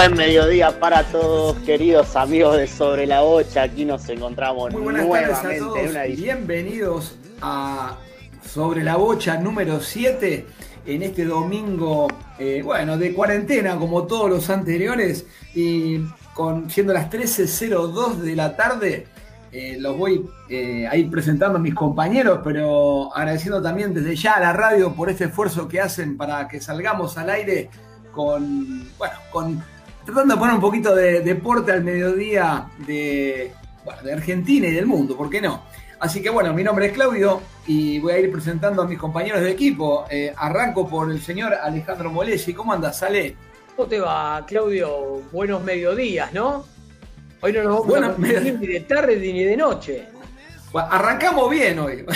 Buen mediodía para todos, queridos amigos de Sobre la Bocha. Aquí nos encontramos Muy buenas tardes a nuevamente todos. en una edición. Bienvenidos a Sobre la Bocha número 7 en este domingo, eh, bueno, de cuarentena como todos los anteriores y con siendo las 13.02 de la tarde. eh, los voy eh, a ir presentando a mis compañeros, pero agradeciendo también desde ya a la radio por este esfuerzo que hacen para que salgamos al aire con, bueno, con tratando de poner un poquito de deporte al mediodía de, bueno, de Argentina y del mundo, ¿por qué no? Así que bueno, mi nombre es Claudio y voy a ir presentando a mis compañeros de equipo. Eh, arranco por el señor Alejandro Molesi. ¿Cómo andas, Ale? ¿Cómo te va, Claudio? Buenos mediodías, ¿no? Hoy no nos vamos Buenos a confundir ni de tarde ni de noche. Bueno, arrancamos bien hoy.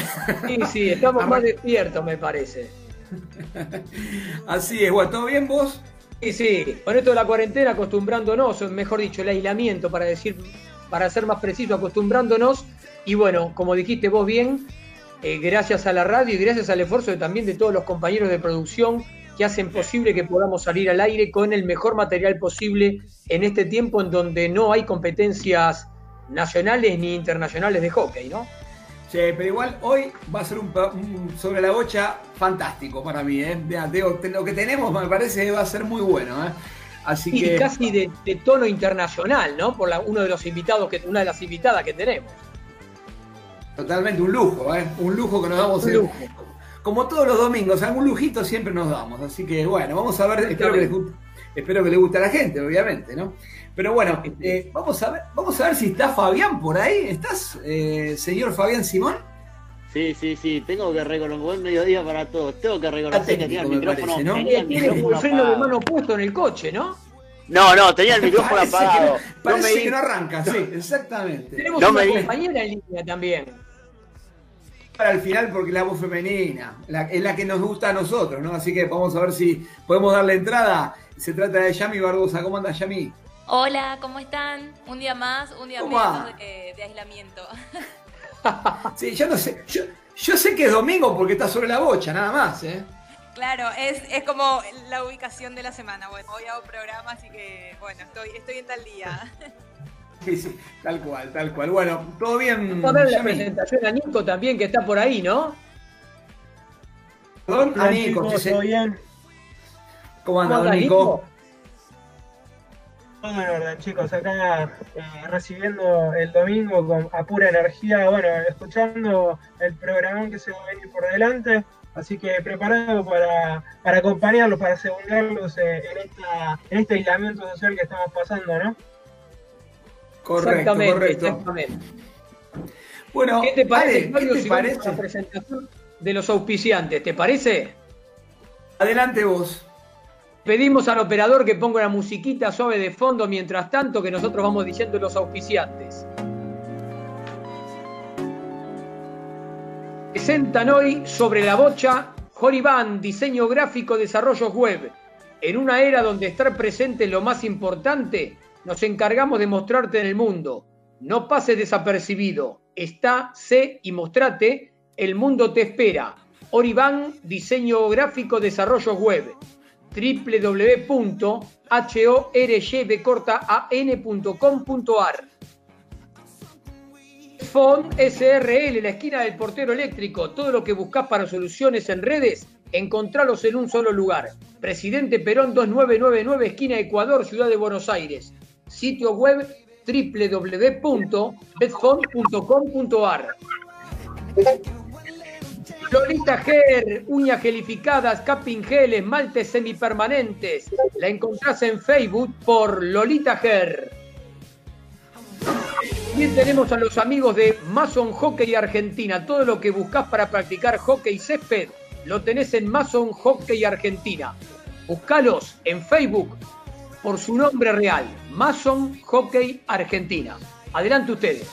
Sí, sí, estamos más despiertos, me parece. Así es, bueno, ¿todo bien vos? Sí, sí, con esto de la cuarentena, acostumbrándonos, o mejor dicho, el aislamiento, para decir, para ser más preciso, acostumbrándonos. Y bueno, como dijiste vos bien, eh, gracias a la radio y gracias al esfuerzo de- también de todos los compañeros de producción que hacen posible que podamos salir al aire con el mejor material posible en este tiempo en donde no hay competencias nacionales ni internacionales de hockey, ¿no? Sí, pero igual hoy va a ser un, sobre la bocha fantástico para mí, ¿eh? Mirá, digo, lo que tenemos me parece va a ser muy bueno, ¿eh? Así Y que... casi de, de tono internacional, ¿no? Por la- uno de los invitados que, una de las invitadas que tenemos. Totalmente un lujo, ¿eh? Un lujo que nos damos. Un. Como todos los domingos, algún lujito siempre nos damos. Así que bueno, vamos a ver, espero que les espero que les guste a la gente, obviamente, ¿no? Pero bueno, eh, vamos a ver, vamos a ver si está Fabián por ahí. ¿Estás, eh, señor Fabián Simón? Sí, sí, sí, tengo que reconocer, buen mediodía para todos. Tengo que reconocer que tenía el micrófono, parece, ¿no? tenía el Tiene el freno de mano puesto en el coche, ¿no? No, no, tenía el micrófono Parece que apagado. no- No Parece me que no arranca, sí, exactamente. Tenemos No una compañera en línea también. Para el final porque la voz femenina, la- es la que nos gusta a nosotros, ¿no? Así que vamos a ver si podemos darle entrada. Se trata de Yami Barbosa. ¿Cómo anda Yami? Hola, ¿cómo están? Un día más, un día ¿Cómo menos va? de, de aislamiento. Sí, yo no sé, yo, yo sé que es domingo porque está sobre la bocha, nada más, ¿eh? Claro, es, es como la ubicación de la semana. Bueno, hoy hago programa, así que bueno, estoy, estoy en tal día. Sí, sí, tal cual, tal cual. Bueno, todo bien, Vamos a ver la presentación a Nico también, que está por ahí, ¿no? Perdón, Hola, a Nico, ¿todo bien? ¿Cómo anda, ¿Cómo don anda, Nico? Todo en orden, chicos. Acá eh, recibiendo el domingo con, a pura energía, bueno, escuchando el programa que se va a venir por delante. Así que preparado para, para acompañarlos, para asegurarlos eh, en, esta, en este aislamiento social que estamos pasando, ¿no? Correcto, exactamente, correcto. exactamente. Bueno, ¿Qué te parece, Ale, ¿qué te parece? la presentación de los auspiciantes? ¿Te parece? Adelante vos. Pedimos al operador que ponga una musiquita suave de fondo mientras tanto que nosotros vamos diciendo los auspiciantes. Presentan hoy sobre la bocha Horiban, diseño gráfico, desarrollos web. En una era donde estar presente es lo más importante, nos encargamos de mostrarte en el mundo. No pases desapercibido. Está, sé y mostrate. El mundo te espera. Oriban, diseño gráfico, desarrollos web www.horyBcortaAN.com.ar Fond SRL, la esquina del portero eléctrico. Todo lo que buscas para soluciones en redes, encontralos en un solo lugar. Presidente Perón 2999, esquina Ecuador, Ciudad de Buenos Aires. Sitio web www.betfond.com.ar Lolita Ger, uñas gelificadas, capping gel, esmaltes semipermanentes. La encontrás en Facebook por Lolita Ger. También tenemos a los amigos de Mason Hockey Argentina. Todo lo que buscas para practicar hockey césped lo tenés en Mason Hockey Argentina. Buscalos en Facebook por su nombre real, Mason Hockey Argentina. Adelante ustedes.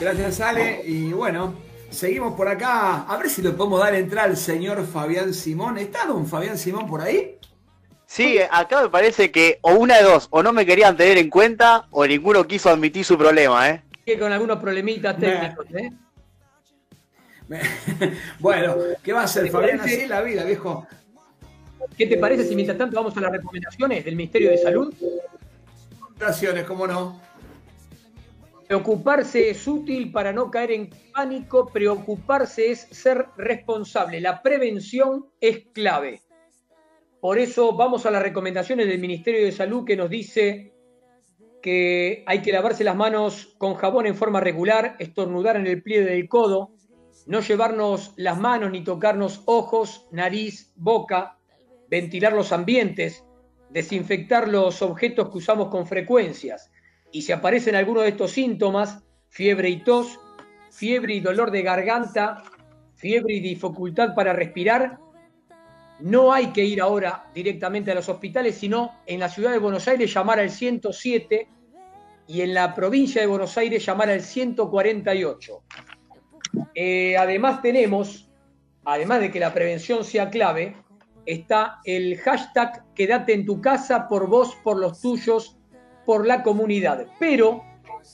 Gracias, Ale. Y bueno, seguimos por acá. A ver si le podemos dar entrada al señor Fabián Simón. ¿Está don Fabián Simón por ahí? Sí, acá me parece que o una de dos, o no me querían tener en cuenta, o ninguno quiso admitir su problema, ¿eh? Que con algunos problemitas técnicos, ¿eh? bueno, ¿qué va a hacer, ¿Te Fabián? parece? Así es la vida, viejo. ¿Qué te parece si mientras tanto vamos a las recomendaciones del Ministerio de Salud? Gracias, cómo no. Preocuparse es útil para no caer en pánico, preocuparse es ser responsable, la prevención es clave. Por eso vamos a las recomendaciones del Ministerio de Salud que nos dice que hay que lavarse las manos con jabón en forma regular, estornudar en el pliegue del codo, no llevarnos las manos ni tocarnos ojos, nariz, boca, ventilar los ambientes, desinfectar los objetos que usamos con frecuencias. Y si aparecen algunos de estos síntomas, fiebre y tos, fiebre y dolor de garganta, fiebre y dificultad para respirar, no hay que ir ahora directamente a los hospitales, sino en la ciudad de Buenos Aires llamar al 107 y en la provincia de Buenos Aires llamar al 148. Eh, además tenemos, además de que la prevención sea clave, está el hashtag quédate en tu casa por vos, por los tuyos, por la comunidad. Pero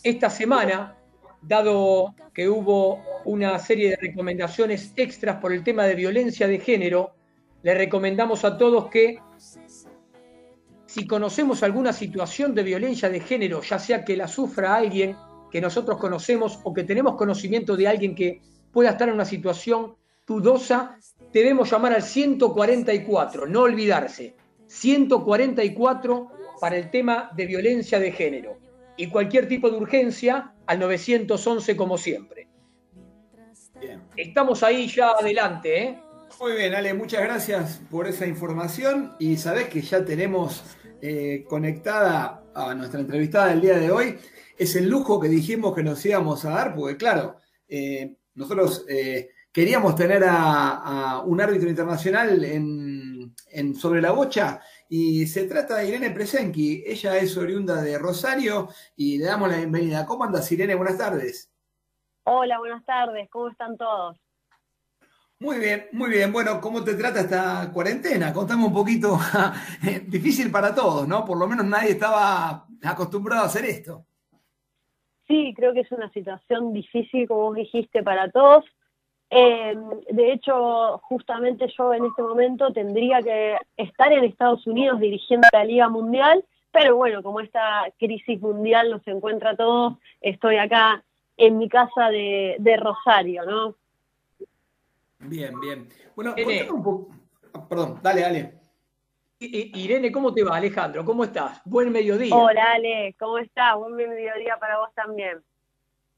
esta semana, dado que hubo una serie de recomendaciones extras por el tema de violencia de género, le recomendamos a todos que si conocemos alguna situación de violencia de género, ya sea que la sufra alguien que nosotros conocemos o que tenemos conocimiento de alguien que pueda estar en una situación dudosa, debemos llamar al 144, no olvidarse, 144 para el tema de violencia de género y cualquier tipo de urgencia al 911 como siempre. Bien. Estamos ahí ya adelante, ¿eh? Muy bien, Ale, muchas gracias por esa información y sabés que ya tenemos eh, conectada a nuestra entrevistada del día de hoy. Es el lujo que dijimos que nos íbamos a dar, porque claro, eh, nosotros eh, queríamos tener a, a un árbitro internacional en, en sobre la bocha y se trata de Irene Presenki. Ella es oriunda de Rosario y le damos la bienvenida. ¿Cómo andas, Irene? Buenas tardes. Hola, buenas tardes, ¿cómo están todos? Muy bien, muy bien. Bueno, ¿cómo te trata esta cuarentena? Contame un poquito. Difícil para todos, ¿no? Por lo menos nadie estaba acostumbrado a hacer esto. Sí, creo que es una situación difícil, como vos dijiste, para todos. Eh, de hecho, justamente yo en este momento tendría que estar en Estados Unidos dirigiendo la Liga Mundial, pero bueno, como esta crisis mundial nos encuentra a todos, estoy acá en mi casa de, de Rosario, ¿no? Bien, bien. Bueno, Irene. un poco. ah, Perdón, dale, dale. Irene, ¿cómo te va? Alejandro, ¿cómo estás? Buen mediodía. Hola Ale, ¿cómo estás? Buen mediodía para vos también.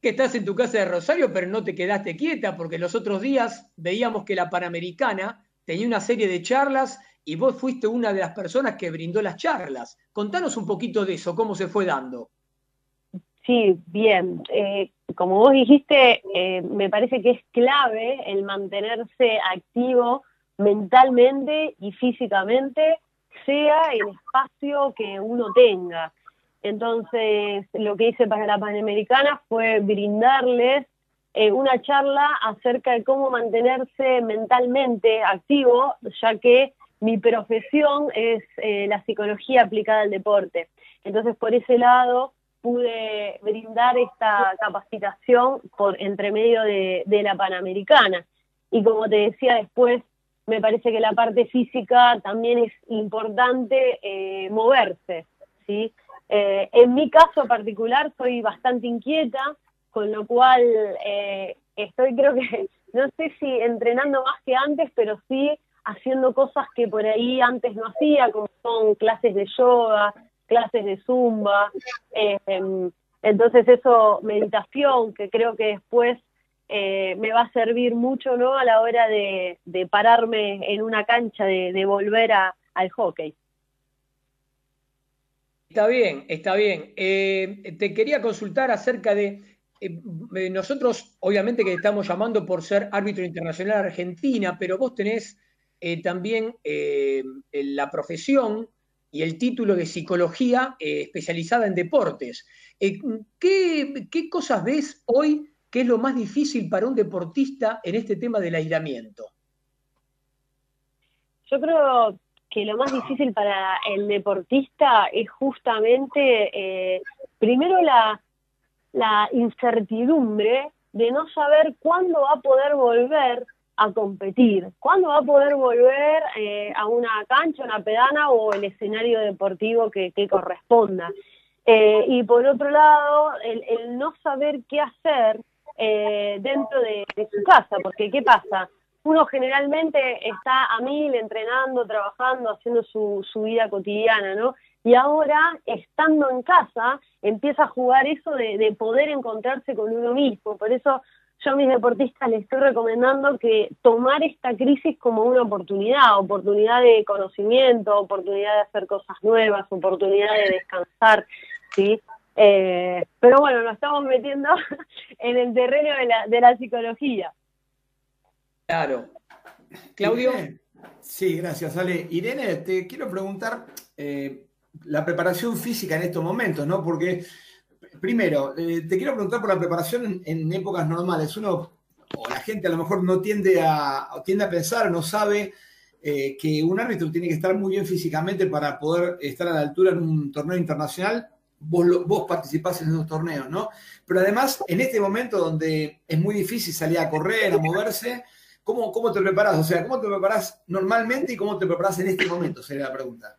Que estás en tu casa de Rosario, pero no te quedaste quieta, porque los otros días veíamos que la Panamericana tenía una serie de charlas y vos fuiste una de las personas que brindó las charlas. Contanos un poquito de eso, cómo se fue dando. Sí, bien. Eh, como vos dijiste, eh, me parece que es clave el mantenerse activo mentalmente y físicamente, sea el espacio que uno tenga. Entonces, lo que hice para la Panamericana fue brindarles eh, una charla acerca de cómo mantenerse mentalmente activo, ya que mi profesión es eh, la psicología aplicada al deporte. Entonces, por ese lado, pude brindar esta capacitación por entre medio de, la Panamericana. Y como te decía después, me parece que la parte física también es importante eh, moverse, ¿sí? Eh, en mi caso particular soy bastante inquieta, con lo cual eh, estoy creo que, no sé si entrenando más que antes, pero sí haciendo cosas que por ahí antes no hacía, como son clases de yoga, clases de zumba, eh, entonces eso, meditación, que creo que después eh, me va a servir mucho ¿no? a la hora de, de pararme en una cancha, de, de volver a, al hockey. Está bien, está bien. Eh, te quería consultar acerca de, eh, eh, nosotros obviamente que estamos llamando por ser árbitro internacional argentina, pero vos tenés también la profesión y el título de psicología especializada en deportes. ¿qué, ¿Qué cosas ves hoy que es lo más difícil para un deportista en este tema del aislamiento? Yo creo que lo más difícil para el deportista es justamente, eh, primero, la, la incertidumbre de no saber cuándo va a poder volver a competir, cuándo va a poder volver eh, a una cancha, una pedana o el escenario deportivo que, corresponda. Eh, y por otro lado, el, no saber qué hacer eh, dentro de, de su casa, porque ¿qué pasa? Uno generalmente está a mil entrenando, trabajando, haciendo su, su vida cotidiana, ¿no? Y ahora, estando en casa, empieza a jugar eso de, de poder encontrarse con uno mismo. Por eso yo a mis deportistas les estoy recomendando que tomar esta crisis como una oportunidad, oportunidad de conocimiento, oportunidad de hacer cosas nuevas, oportunidad de descansar, ¿sí? Eh, pero bueno, nos estamos metiendo en el terreno de la, de la psicología. Claro. Claudio. Sí, gracias, Ale. Irene, te quiero preguntar eh, la preparación física en estos momentos, ¿no? Porque, primero, eh, te quiero preguntar por la preparación en, épocas normales. Uno, o la gente a lo mejor no tiende a, tiende a pensar, no sabe eh, que un árbitro tiene que estar muy bien físicamente para poder estar a la altura en un torneo internacional. Vos, lo- vos participás en esos torneos, ¿no? Pero además, en este momento donde es muy difícil salir a correr, a moverse, ¿cómo, cómo te preparás? O sea, ¿cómo te preparás normalmente y cómo te preparás en este momento? Sería la pregunta.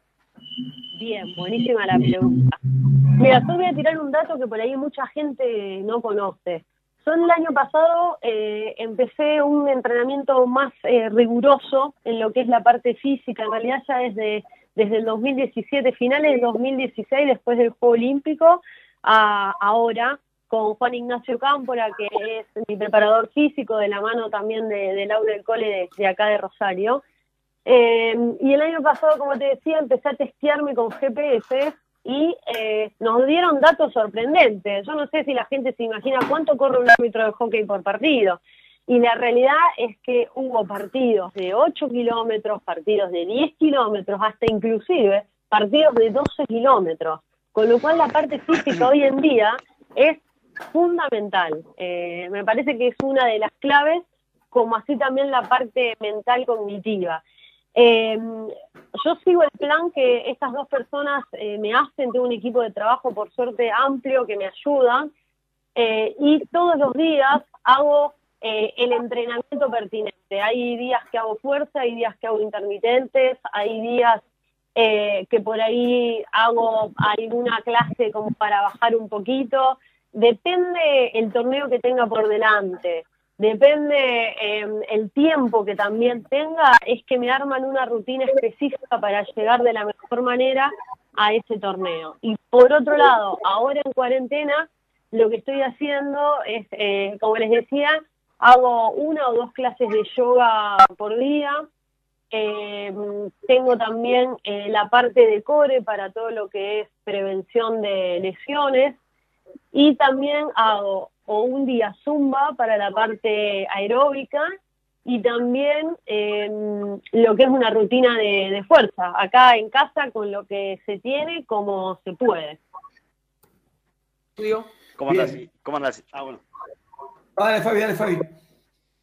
Bien, buenísima la pregunta. Mira, yo voy a tirar un dato que por ahí mucha gente no conoce. Yo el año pasado eh, empecé un entrenamiento más eh, riguroso en lo que es la parte física, en realidad ya desde, desde el 2017, finales del 2016, después del Juego Olímpico, a ahora con Juan Ignacio Cámpora, que es mi preparador físico, de la mano también de, Laura del Cole de, de acá de Rosario. Eh, y el año pasado, como te decía, empecé a testearme con GPS y eh, nos dieron datos sorprendentes. Yo no sé si la gente se imagina cuánto corre un árbitro de hockey por partido. Y la realidad es que hubo partidos de 8 kilómetros, partidos de 10 kilómetros, hasta inclusive partidos de 12 kilómetros. Con lo cual la parte física hoy en día es fundamental. Eh, me parece que es una de las claves, como así también la parte mental cognitiva. Eh, yo sigo el plan que estas dos personas eh, me hacen, tengo un equipo de trabajo por suerte amplio que me ayudan eh, y todos los días hago el entrenamiento pertinente. Hay días que hago fuerza, hay días que hago intermitentes, hay días que por ahí hago alguna clase como para bajar un poquito. Depende el torneo que tenga por delante depende eh, el tiempo que también tenga, es que me arman una rutina específica para llegar de la mejor manera a ese torneo. Y por otro lado, ahora en cuarentena, lo que estoy haciendo es, eh, como les decía, hago una o dos clases de yoga por día. Eh, tengo también eh, la parte de core para todo lo que es prevención de lesiones. Y también hago o un día zumba para la parte aeróbica y también eh, lo que es una rutina de, de, fuerza, acá en casa con lo que se tiene como se puede. ¿Cómo andas? ¿Cómo andas? Ah, bueno. Dale, Fabi, dale, Fabi.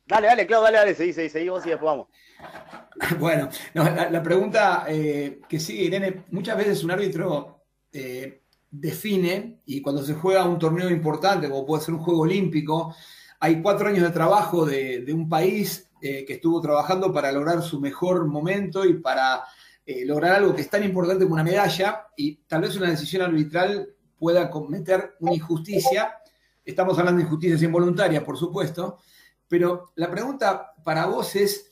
Dale, dale, Claudio, dale, dale, seguí, seguí, seguí vos y después vamos. Bueno, no, la, la, pregunta eh, que sigue, Irene, muchas veces un árbitro eh, define, y cuando se juega un torneo importante, como puede ser un juego olímpico, hay cuatro años de trabajo de, un país eh, que estuvo trabajando para lograr su mejor momento y para eh, lograr algo que es tan importante como una medalla, y tal vez una decisión arbitral pueda cometer una injusticia. Estamos hablando de injusticias involuntarias, por supuesto, pero la pregunta para vos es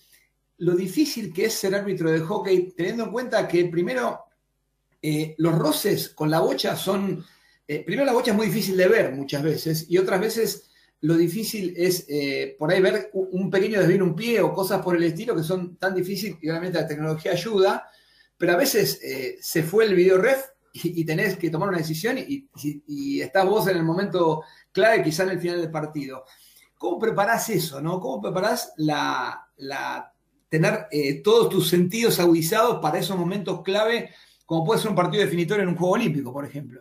lo difícil que es ser árbitro de hockey, teniendo en cuenta que primero eh, los roces con la bocha son, eh, primero la bocha es muy difícil de ver muchas veces y otras veces lo difícil es eh, por ahí ver un pequeño desvío en un pie o cosas por el estilo que son tan difíciles y obviamente la tecnología ayuda, pero a veces se fue el video ref y, y, tenés que tomar una decisión y, estás vos en el momento clave, quizá en el final del partido. ¿Cómo preparás eso? ¿no? ¿Cómo preparás la, tener todos tus sentidos agudizados para esos momentos clave, como puede ser un partido definitorio en un Juego Olímpico, por ejemplo?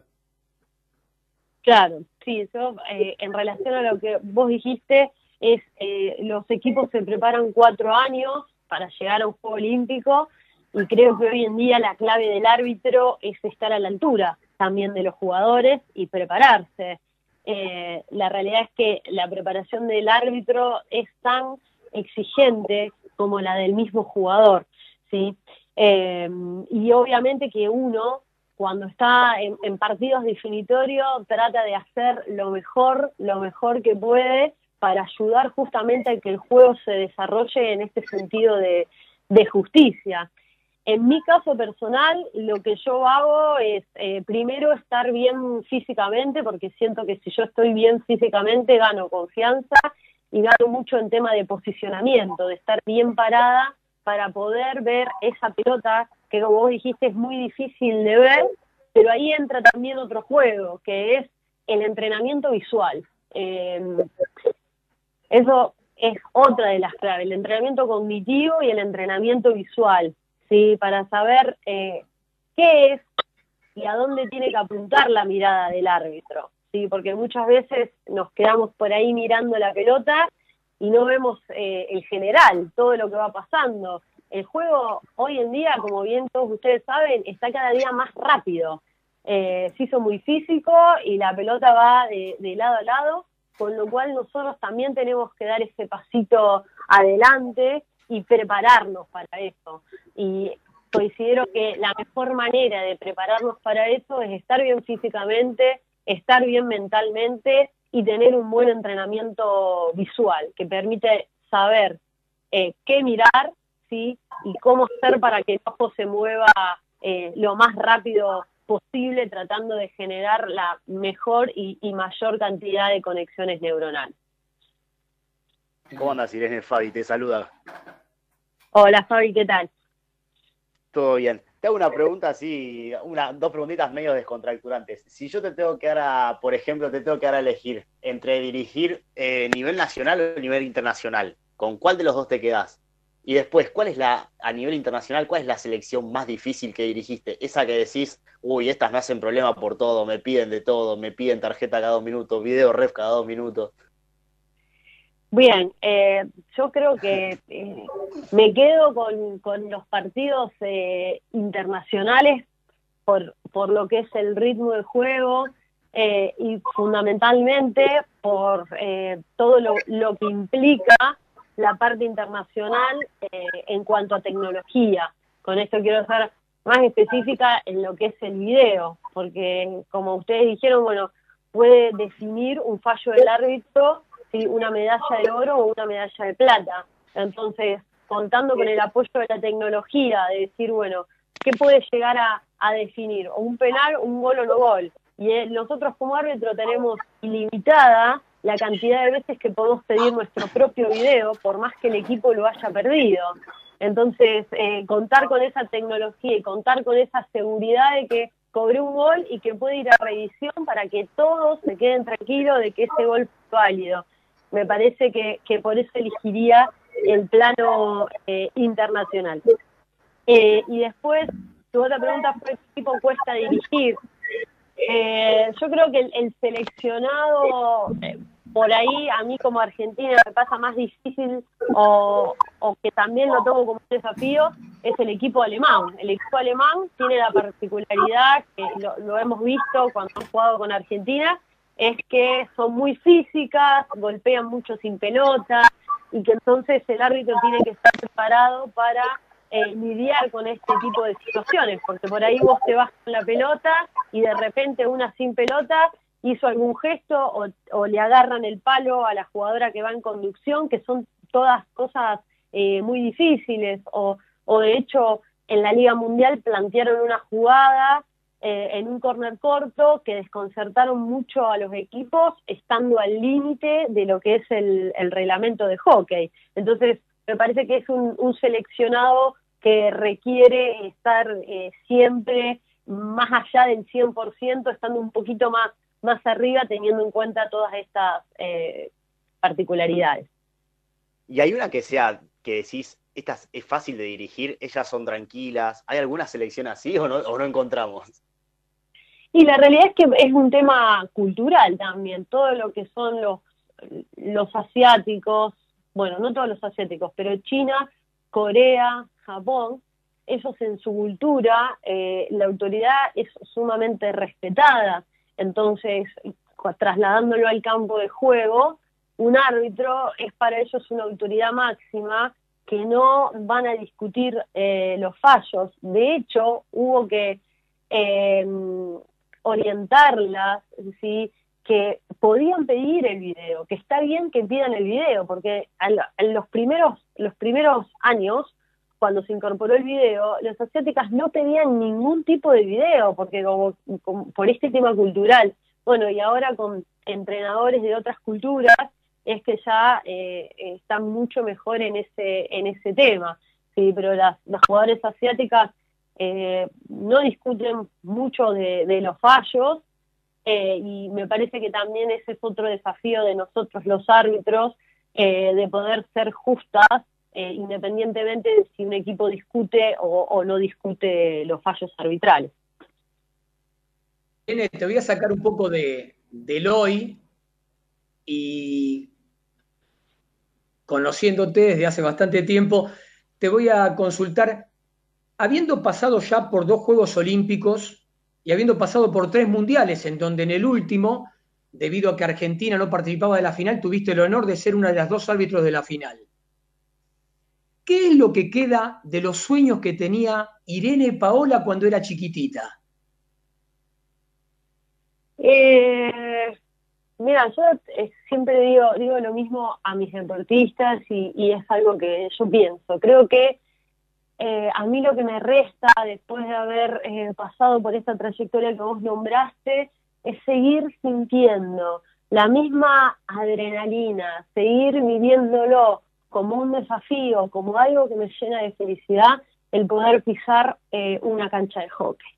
Claro, sí, yo eh, en relación a lo que vos dijiste, es eh, los equipos se preparan cuatro años para llegar a un Juego Olímpico y creo que hoy en día la clave del árbitro es estar a la altura también de los jugadores y prepararse. eh, la realidad es que la preparación del árbitro es tan exigente como la del mismo jugador, ¿sí? Eh, y obviamente que uno, cuando está en, partidos definitorios, trata de hacer lo mejor, lo mejor que puede para ayudar justamente a que el juego se desarrolle en este sentido de, de justicia. En mi caso personal, lo que yo hago es eh, primero estar bien físicamente, porque siento que si yo estoy bien físicamente gano confianza y gano mucho en tema de posicionamiento, de estar bien parada para poder ver esa pelota que como vos dijiste es muy difícil de ver, pero ahí entra también otro juego, que es el entrenamiento visual. Eh, eso es otra de las claves, el entrenamiento cognitivo y el entrenamiento visual. ¿sí? Para saber eh, qué es y a dónde tiene que apuntar la mirada del árbitro, ¿sí? Porque muchas veces nos quedamos por ahí mirando la pelota y no vemos eh, el general, todo lo que va pasando. El juego hoy en día, como bien todos ustedes saben, está cada día más rápido. Eh, se hizo muy físico y la pelota va de lado a lado, con lo cual nosotros también tenemos que dar ese pasito adelante y prepararnos para eso. Y considero que la mejor manera de prepararnos para eso es estar bien físicamente, estar bien mentalmente y tener un buen entrenamiento visual que permite saber eh, qué mirar ¿sí? y cómo hacer para que el ojo se mueva eh, lo más rápido posible tratando de generar la mejor y, y mayor cantidad de conexiones neuronales. ¿Cómo andas, Irene? Fabi, te saluda. Hola Fabi, ¿qué tal? Todo bien. Te hago una pregunta así, una, dos preguntitas medio descontracturantes. Si yo te tengo que dar, por ejemplo, te tengo que dar a elegir entre dirigir eh, nivel nacional o nivel internacional, ¿con cuál de los dos te quedas? Y después, ¿cuál es la, a nivel internacional, cuál es la selección más difícil que dirigiste? Esa que decís, uy, estas me hacen problema por todo, me piden de todo, me piden tarjeta cada dos minutos, video ref cada dos minutos. Bien, eh, yo creo que eh, me quedo con, con los partidos eh, internacionales por, por lo que es el ritmo de juego eh, y fundamentalmente por eh, todo lo, lo que implica la parte internacional en cuanto a tecnología. Con esto quiero ser más específica en lo que es el video, porque como ustedes dijeron, bueno, puede definir un fallo del árbitro una medalla de oro o una medalla de plata. Entonces, contando con el apoyo de la tecnología, de decir, bueno, ¿qué puede llegar a, a definir? O un penal, un gol o no gol. Y eh, nosotros como árbitro tenemos ilimitada la cantidad de veces que podemos pedir nuestro propio video, por más que el equipo lo haya perdido. Entonces, eh, contar con esa tecnología y contar con esa seguridad de que cobré un gol y que puede ir a revisión para que todos se queden tranquilos de que ese gol fue válido. Me parece que, que por eso elegiría el plano eh, internacional. Eh, y después, tu otra pregunta fue qué tipo cuesta dirigir. Eh, yo creo que el, el seleccionado, eh, por ahí a mí como argentina me pasa más difícil o, o que también lo tomo como un desafío, es el equipo alemán. El equipo alemán tiene la particularidad, que lo, lo hemos visto cuando han jugado con Argentina, es que son muy físicas, golpean mucho sin pelota y que entonces el árbitro tiene que estar preparado para eh, lidiar con este tipo de situaciones, porque por ahí vos te vas con la pelota y de repente una sin pelota hizo algún gesto o, o le agarran el palo a la jugadora que va en conducción, que son todas cosas eh, muy difíciles, o, o de hecho en la Liga Mundial plantearon una jugada eh, en un corner corto que desconcertaron mucho a los equipos estando al límite de lo que es el, reglamento de hockey. Entonces, me parece que es un, seleccionado que requiere estar eh, siempre más allá del 100%, estando un poquito más, más arriba, teniendo en cuenta todas estas eh, particularidades. Y hay una que sea, que decís, esta es fácil de dirigir, ellas son tranquilas. ¿Hay alguna selección así o no, o no encontramos? Y la realidad es que es un tema cultural también, todo lo que son los, los asiáticos, bueno, no todos los asiáticos, pero China, Corea, Japón, ellos en su cultura, eh, la autoridad es sumamente respetada. Entonces, trasladándolo al campo de juego, un árbitro es para ellos una autoridad máxima que no van a discutir eh, los fallos. De hecho, hubo que eh, orientarlas, ¿sí? que podían pedir el video, que está bien que pidan el video, porque en los primeros, los primeros años, cuando se incorporó el video, las asiáticas no pedían ningún tipo de video, porque como, como- por este tema cultural. Bueno, y ahora con entrenadores de otras culturas es que ya eh, están mucho mejor en ese, en ese tema. Sí, pero las, las jugadoras asiáticas eh, no discuten mucho de, los fallos, eh, y me parece que también ese es otro desafío de nosotros los árbitros, eh, de poder ser justas independientemente de si un equipo discute o, no discute los fallos arbitrales. Te voy a sacar un poco de, del hoy y conociéndote desde hace bastante tiempo, te voy a consultar, habiendo pasado ya por dos Juegos Olímpicos y habiendo pasado por tres mundiales, en donde en el último, debido a que Argentina no participaba de la final, tuviste el honor de ser una de las dos árbitros de la final. ¿Qué es lo que queda de los sueños que tenía Irene Paola cuando era chiquitita? Eh, mira, yo eh, siempre digo, digo lo mismo a mis deportistas y, y es algo que yo pienso. Creo que eh, a mí lo que me resta después de haber eh, pasado por esta trayectoria que vos nombraste es seguir sintiendo la misma adrenalina, seguir viviéndolo como un desafío, como algo que me llena de felicidad, el poder pisar eh, una cancha de hockey.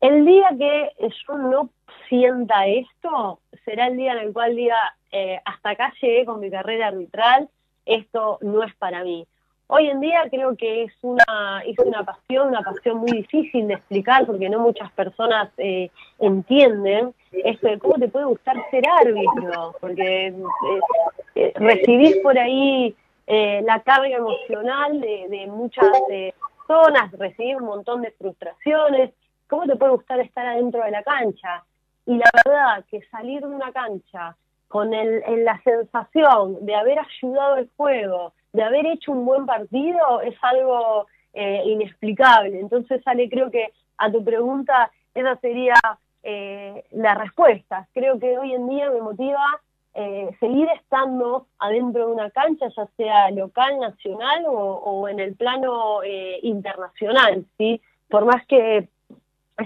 El día que yo no sienta esto, será el día en el cual diga, eh, hasta acá llegué con mi carrera arbitral, esto no es para mí. Hoy en día creo que es una, es una pasión, una pasión muy difícil de explicar porque no muchas personas eh, entienden esto de cómo te puede gustar ser árbitro, porque eh, eh, recibís por ahí eh, la carga emocional de, de muchas eh, personas, recibís un montón de frustraciones, ¿cómo te puede gustar estar adentro de la cancha? Y la verdad que salir de una cancha con el, la sensación de haber ayudado el juego, de haber hecho un buen partido, es algo eh, inexplicable. Entonces, Ale, creo que a tu pregunta, esa sería eh, la respuesta. Creo que hoy en día me motiva eh, seguir estando adentro de una cancha, ya sea local, nacional o, en el plano eh, internacional, ¿sí? Por más que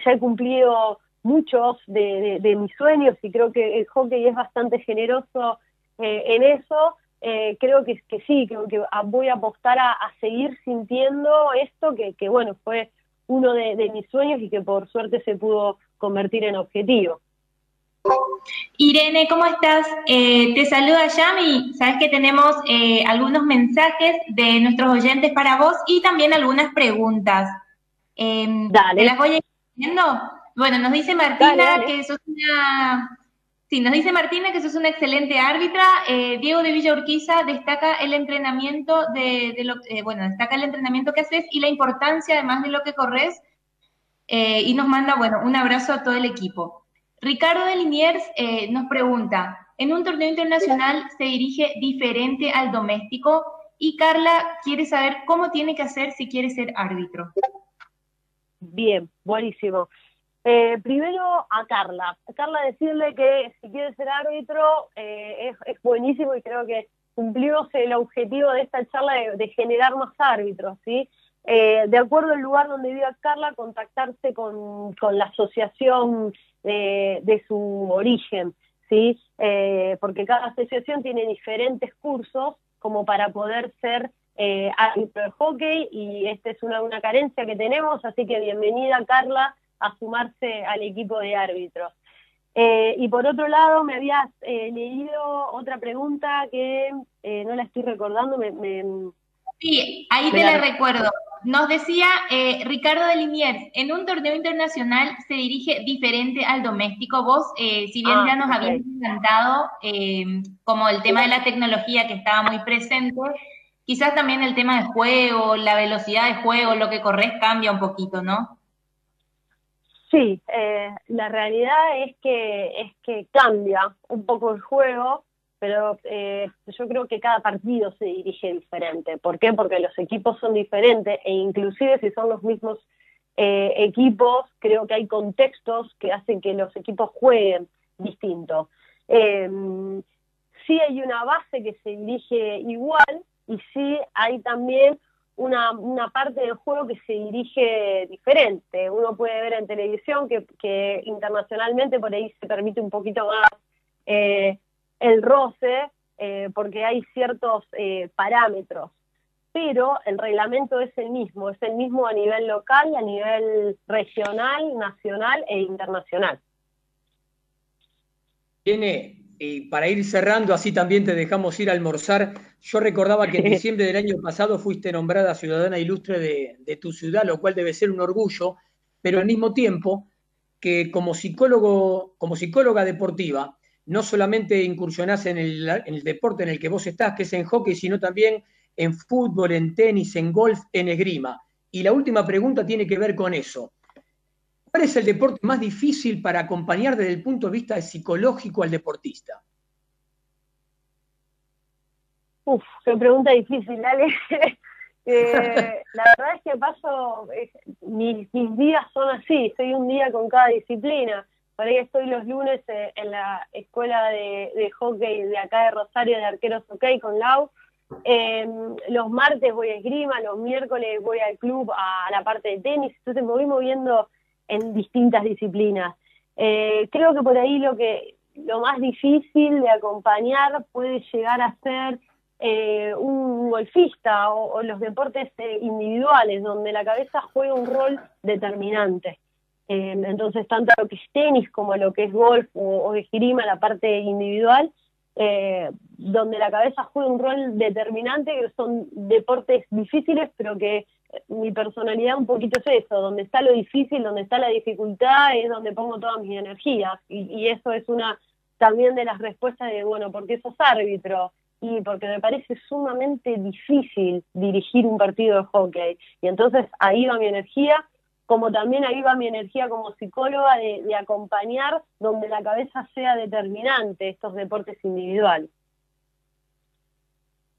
ya he cumplido muchos de, mis sueños y creo que el hockey es bastante generoso en eso, eh, creo que, que, sí, creo que voy a apostar a, a seguir sintiendo esto que, que bueno, fue uno de, de, mis sueños y que por suerte se pudo convertir en objetivo. Irene, ¿cómo estás? Eh, te saluda Yami. Sabes que tenemos eh, algunos mensajes de nuestros oyentes para vos y también algunas preguntas. Eh, Dale. ¿Te las voy a ir? Bueno, nos dice Martina dale, dale. que sos una... Sí, nos dice Martina que sos una excelente árbitra. Eh, Diego de Villa Urquiza destaca el entrenamiento de, lo, eh, bueno, destaca el entrenamiento que haces y la importancia además de lo que corres. Eh, y nos manda, bueno, un abrazo a todo el equipo. Ricardo de Liniers nos pregunta, ¿en un torneo internacional se dirige diferente al doméstico? Y Carla quiere saber cómo tiene que hacer si quiere ser árbitro. Bien, buenísimo. Eh, primero a Carla. Carla decirle que si quiere ser árbitro eh, es, buenísimo y creo que cumplimos el objetivo de esta charla de, generar más árbitros, ¿sí? Eh, de acuerdo al lugar donde viva Carla, contactarse con, la asociación de, su origen, ¿sí? Porque cada asociación tiene diferentes cursos como para poder ser árbitro de hockey y esta es una, una carencia que tenemos, así que bienvenida Carla a sumarse al equipo de árbitros. Eh, y por otro lado, me habías eh, leído otra pregunta que eh, no la estoy recordando. Me, me, sí, ahí me te la, la recuerdo. Nos decía Ricardo de Liniers, en un torneo internacional se dirige diferente al doméstico. Vos, si bien ah, ya nos okay. habías encantado, como el tema de la tecnología que estaba muy presente, quizás también el tema de juego, la velocidad de juego, lo que corres cambia un poquito, ¿no? Sí, eh, la realidad es que es que cambia un poco el juego, pero eh, yo creo que cada partido se dirige diferente. ¿Por qué? Porque los equipos son diferentes e inclusive si son los mismos eh, equipos, creo que hay contextos que hacen que los equipos jueguen distinto. Em, sí hay una base que se dirige igual y sí hay también una, una parte del juego que se dirige diferente. Uno puede ver en televisión que, que internacionalmente por ahí se permite un poquito más eh, el roce, eh, porque hay ciertos eh, parámetros. Pero el reglamento es el mismo, es el mismo a nivel local, a nivel regional, nacional e internacional. Tiene, y para ir cerrando, así también te dejamos ir a almorzar. Yo recordaba que en diciembre del año pasado fuiste nombrada ciudadana ilustre de, de, tu ciudad, lo cual debe ser un orgullo, pero al mismo tiempo que como psicólogo, como psicóloga deportiva, no solamente incursionás en el, en el deporte en el que vos estás, que es en hockey, sino también en fútbol, en tenis, en golf, en esgrima. Y la última pregunta tiene que ver con eso. ¿Cuál es el deporte más difícil para acompañar desde el punto de vista psicológico al deportista? Uf, qué pregunta difícil, Ale. eh, la verdad es que paso, eh, mis, mis, días son así, soy un día con cada disciplina. Por ahí estoy los lunes eh, en la escuela de, de, hockey de acá de Rosario, de arqueros hockey con Lau. los martes voy a esgrima, los miércoles voy al club a la parte de tenis, entonces me voy moviendo en distintas disciplinas. Eh, creo que por ahí lo que lo más difícil de acompañar puede llegar a ser eh, un golfista o, los deportes eh, individuales, donde la cabeza juega un rol determinante. Entonces, tanto lo que es tenis como lo que es golf o esgrima, la parte individual, eh, donde la cabeza juega un rol determinante, que son deportes difíciles, pero que mi personalidad un poquito es eso, donde está lo difícil, donde está la dificultad, es donde pongo todas mis energías. Y, y eso es una también de las respuestas de, bueno, ¿por qué sos árbitro? Y porque me parece sumamente difícil dirigir un partido de hockey. Y entonces ahí va mi energía, como también ahí va mi energía como psicóloga de, acompañar donde la cabeza sea determinante estos deportes individuales.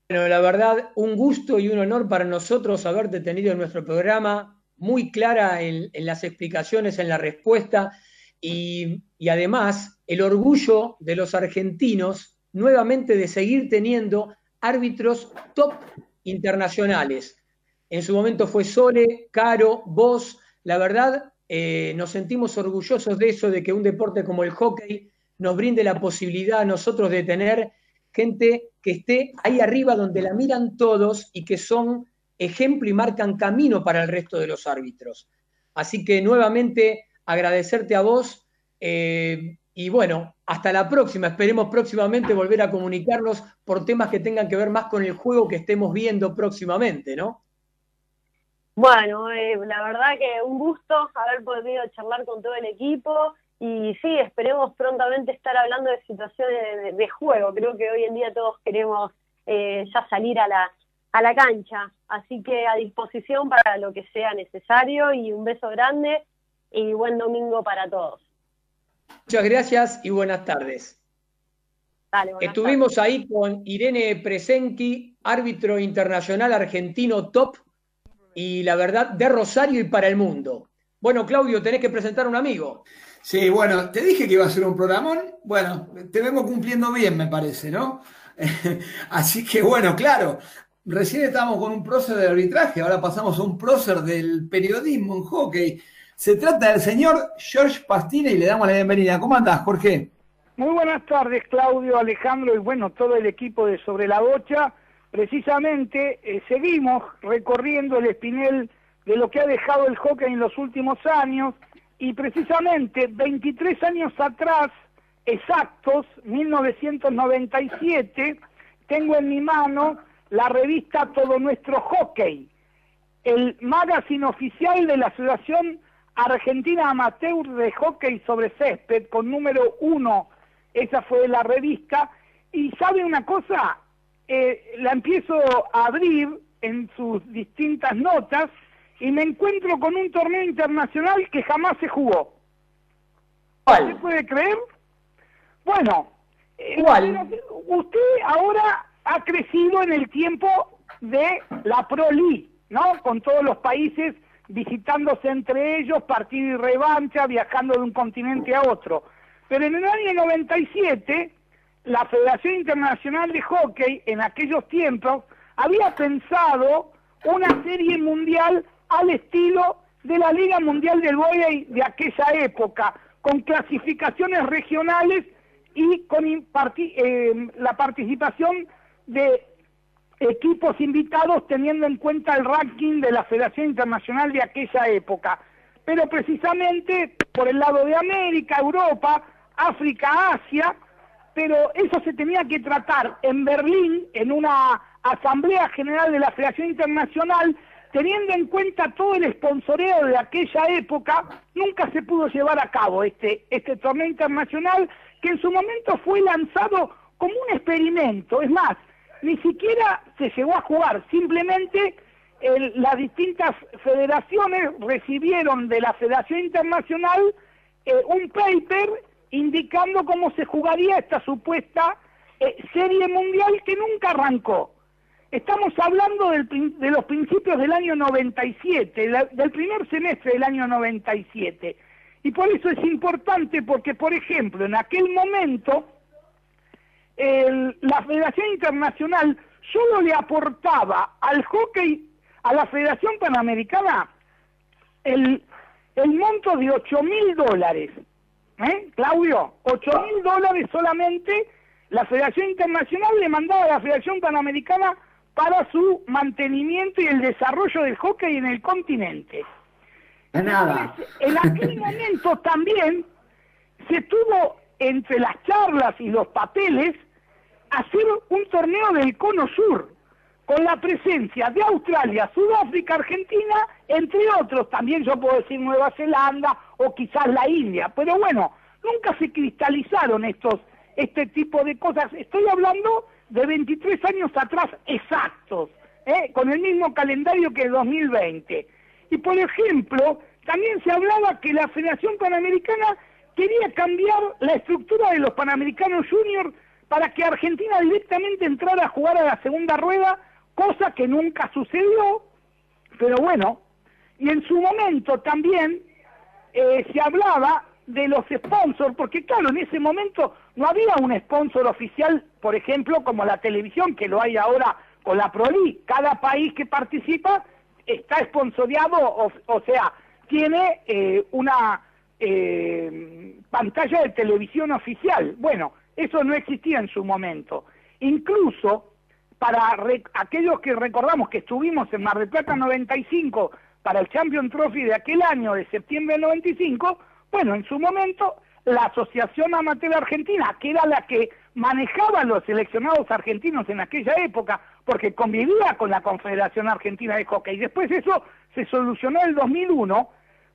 Bueno, la verdad, un gusto y un honor para nosotros haberte tenido en nuestro programa, muy clara en, en las explicaciones, en la respuesta y, y, además el orgullo de los argentinos nuevamente de seguir teniendo árbitros top internacionales. En su momento fue Sole, Caro, vos, la verdad, eh, nos sentimos orgullosos de eso, de que un deporte como el hockey nos brinde la posibilidad a nosotros de tener gente que esté ahí arriba donde la miran todos y que son ejemplo y marcan camino para el resto de los árbitros. Así que nuevamente agradecerte a vos eh, y bueno, hasta la próxima. Esperemos próximamente volver a comunicarnos por temas que tengan que ver más con el juego que estemos viendo próximamente, ¿no? Bueno, eh, la verdad que un gusto haber podido charlar con todo el equipo y sí, esperemos prontamente estar hablando de situaciones de, de juego. Creo que hoy en día todos queremos eh, ya salir a la, a la cancha. Así que a disposición para lo que sea necesario y un beso grande y buen domingo para todos. Muchas gracias y buenas tardes. Dale, buenas Estuvimos tardes. ahí con Irene Presenki, árbitro internacional argentino top y la verdad de Rosario y para el mundo. Bueno, Claudio, tenés que presentar a un amigo. Sí, bueno, te dije que iba a ser un programón. Bueno, te vengo cumpliendo bien, me parece, ¿no? Así que bueno, claro, recién estábamos con un prócer de arbitraje, ahora pasamos a un prócer del periodismo en hockey. Se trata del señor George Pastina y le damos la bienvenida. ¿Cómo andás, Jorge? Muy buenas tardes, Claudio, Alejandro y bueno, todo el equipo de Sobre la Bocha. Precisamente eh, seguimos recorriendo el espinel de lo que ha dejado el hockey en los últimos años y precisamente 23 años atrás, exactos, 1997, tengo en mi mano la revista Todo Nuestro Hockey, el magazine oficial de la Asociación Argentina Amateur de Hockey sobre Césped, con número uno, esa fue la revista, y sabe una cosa, eh, la empiezo a abrir en sus distintas notas, y me encuentro con un torneo internacional que jamás se jugó. ¿Se puede creer? Bueno, eh, usted ahora ha crecido en el tiempo de la Pro League, ¿no? Con todos los países visitándose entre ellos, partido y revancha, viajando de un continente a otro. Pero en el año 97, la Federación Internacional de Hockey, en aquellos tiempos, había pensado una serie mundial al estilo de la Liga Mundial del Volley de aquella época, con clasificaciones regionales y con eh, la participación de equipos invitados teniendo en cuenta el ranking de la Federación Internacional de aquella época. Pero precisamente por el lado de América, Europa, África, Asia, pero eso se tenía que tratar en Berlín, en una Asamblea General de la Federación Internacional, teniendo en cuenta todo el sponsoreo de aquella época, nunca se pudo llevar a cabo este, este torneo internacional que en su momento fue lanzado como un experimento. Es más, ni siquiera se llegó a jugar, simplemente las distintas federaciones recibieron de la Federación Internacional eh, un paper indicando cómo se jugaría esta supuesta eh, serie mundial que nunca arrancó. Estamos hablando de los principios del año 97, del primer semestre del año 97. Y por eso es importante porque, por ejemplo, en aquel momento la Federación Internacional solo le aportaba al hockey, a la Federación Panamericana, el, el monto de 8 mil dólares. ¿Eh, Claudio? 8 mil dólares solamente la Federación Internacional le mandaba a la Federación Panamericana para su mantenimiento y el desarrollo del hockey en el continente. Nada. en aquel momento también se tuvo entre las charlas y los papeles hacer un torneo del Cono Sur, con la presencia de Australia, Sudáfrica, Argentina, entre otros, también yo puedo decir Nueva Zelanda o quizás la India, pero bueno, nunca se cristalizaron estos este tipo de cosas. Estoy hablando de 23 años atrás exactos, ¿eh? con el mismo calendario que el 2020. Y por ejemplo, también se hablaba que la Federación Panamericana quería cambiar la estructura de los Panamericanos Juniors para que Argentina directamente entrara a jugar a la segunda rueda, cosa que nunca sucedió, pero bueno, y en su momento también eh, se hablaba de los sponsors, porque claro, en ese momento no había un sponsor oficial, por ejemplo, como la televisión, que lo hay ahora con la Proli. Cada país que participa está sponsoriado, o, sea, tiene eh, una eh, pantalla de televisión oficial. Bueno, eso no existía en su momento. Incluso para aquellos que recordamos que estuvimos en Mar del Plata 95 para el Champion Trophy de aquel año de septiembre del 95, bueno, en su momento la Asociación Amateur Argentina, que era la que manejaba los seleccionados argentinos en aquella época, porque convivía con la Confederación Argentina de Hockey, y después eso se solucionó en el 2001,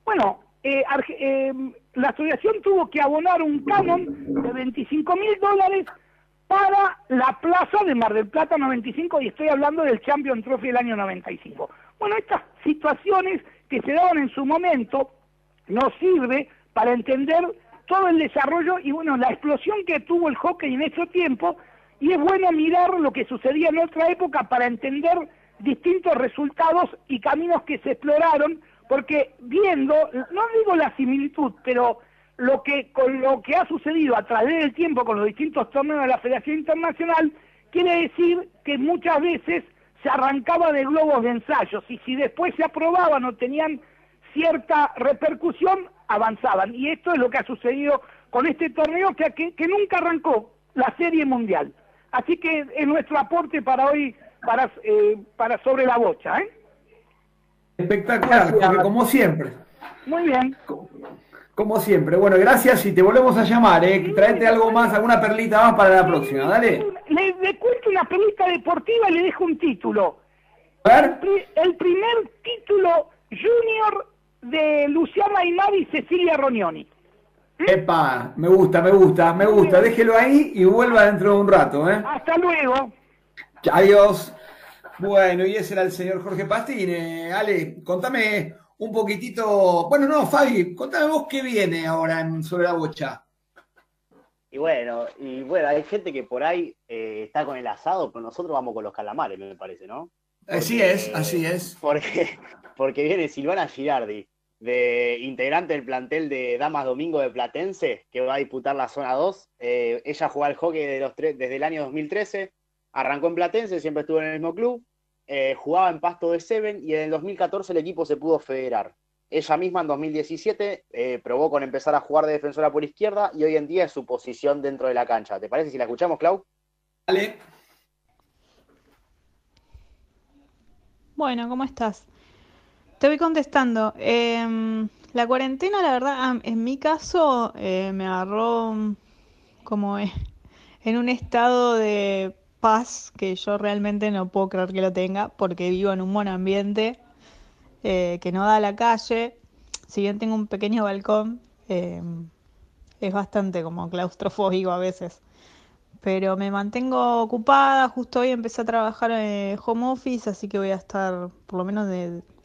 bueno, eh, eh, la asociación tuvo que abonar un canon de 25 mil dólares para la plaza de Mar del Plata 95 y estoy hablando del Champion Trophy del año 95. Bueno, estas situaciones que se daban en su momento nos sirve para entender todo el desarrollo y bueno, la explosión que tuvo el hockey en ese tiempo y es bueno mirar lo que sucedía en otra época para entender distintos resultados y caminos que se exploraron, porque viendo, no digo la similitud, pero lo que con lo que ha sucedido a través del tiempo con los distintos torneos de la Federación Internacional, quiere decir que muchas veces se arrancaba de globos de ensayos y si después se aprobaban o tenían cierta repercusión, avanzaban. Y esto es lo que ha sucedido con este torneo que, que, nunca arrancó la Serie Mundial. Así que es nuestro aporte para hoy, para, eh, para sobre la bocha. ¿eh? Espectacular, como siempre. Muy bien. Como, siempre. Bueno, gracias y te volvemos a llamar. ¿eh? Traete algo más, alguna perlita más para la próxima. Dale. Le, le cuento una perlita deportiva y le dejo un título. A ver. el primer título junior de Luciana Aymar y Cecilia Rognoni. Epa, me gusta, me gusta, me gusta. Déjelo ahí y vuelva dentro de un rato. ¿eh? Hasta luego. Adiós. Bueno, y ese era el señor Jorge Pastine. Ale, contame un poquitito. Bueno, no, Fabi, contame vos qué viene ahora en sobre la bocha. Y bueno, y bueno, hay gente que por ahí eh, está con el asado, pero nosotros vamos con los calamares, me parece, ¿no? así es, así es. Porque, porque viene Silvana Girardi, de integrante del plantel de Damas Domingo de Platense, que va a disputar la zona 2. Eh, ella juega al hockey de los desde el año 2013, arrancó en Platense, siempre estuvo en el mismo club, eh, jugaba en Pasto de Seven y en el 2014 el equipo se pudo federar. Ella misma en 2017 eh, probó con empezar a jugar de defensora por izquierda y hoy en día es su posición dentro de la cancha. ¿Te parece si la escuchamos, Clau? Dale. Bueno, ¿cómo estás? Te voy contestando. Em, la cuarentena, la verdad, en mi caso, eh, me agarró como en un estado de paz que yo realmente no puedo creer que lo tenga porque vivo en un buen ambiente eh, que no da a la calle. Si bien tengo un pequeño balcón, em, es bastante como claustrofóbico a veces. Pero me mantengo ocupada, justo hoy empecé a trabajar en home office, así que voy a estar, por lo menos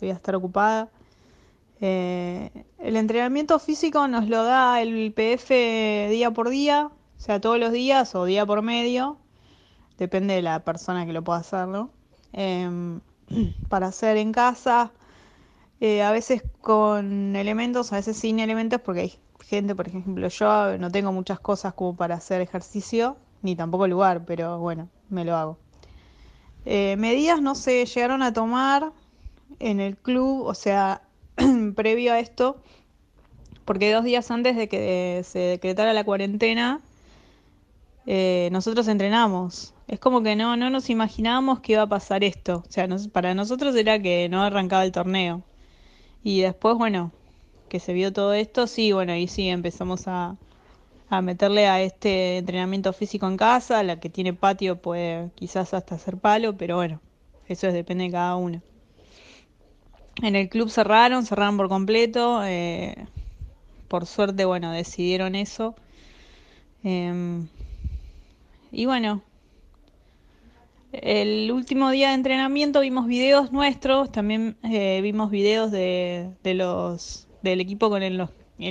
voy a estar ocupada. Eh, el entrenamiento físico nos lo da el PF día por día, o sea, todos los días o día por medio, depende de la persona que lo pueda hacer, em, para hacer en casa, eh, a veces con elementos, a veces sin elementos, porque hay gente, por ejemplo, yo no tengo muchas cosas como para hacer ejercicio, ni tampoco lugar, pero bueno, me lo hago. Eh, medidas no se llegaron a tomar en el club, o sea, previo a esto, porque dos días antes de que se decretara la cuarentena, eh, nosotros entrenamos. Es como que no, no nos imaginábamos que iba a pasar esto. O sea, para nosotros era que no arrancaba el torneo. Y después, bueno, que se vio todo esto, sí, bueno, ahí sí empezamos a, a meterle a este entrenamiento físico en casa. La que tiene patio puede quizás hasta hacer palo, pero bueno, eso es, depende de cada uno. En el club cerraron, cerraron por completo. Eh, por suerte, bueno, decidieron eso. Em, y bueno, el último día de entrenamiento vimos videos nuestros, también eh, vimos videos de, los del equipo con el,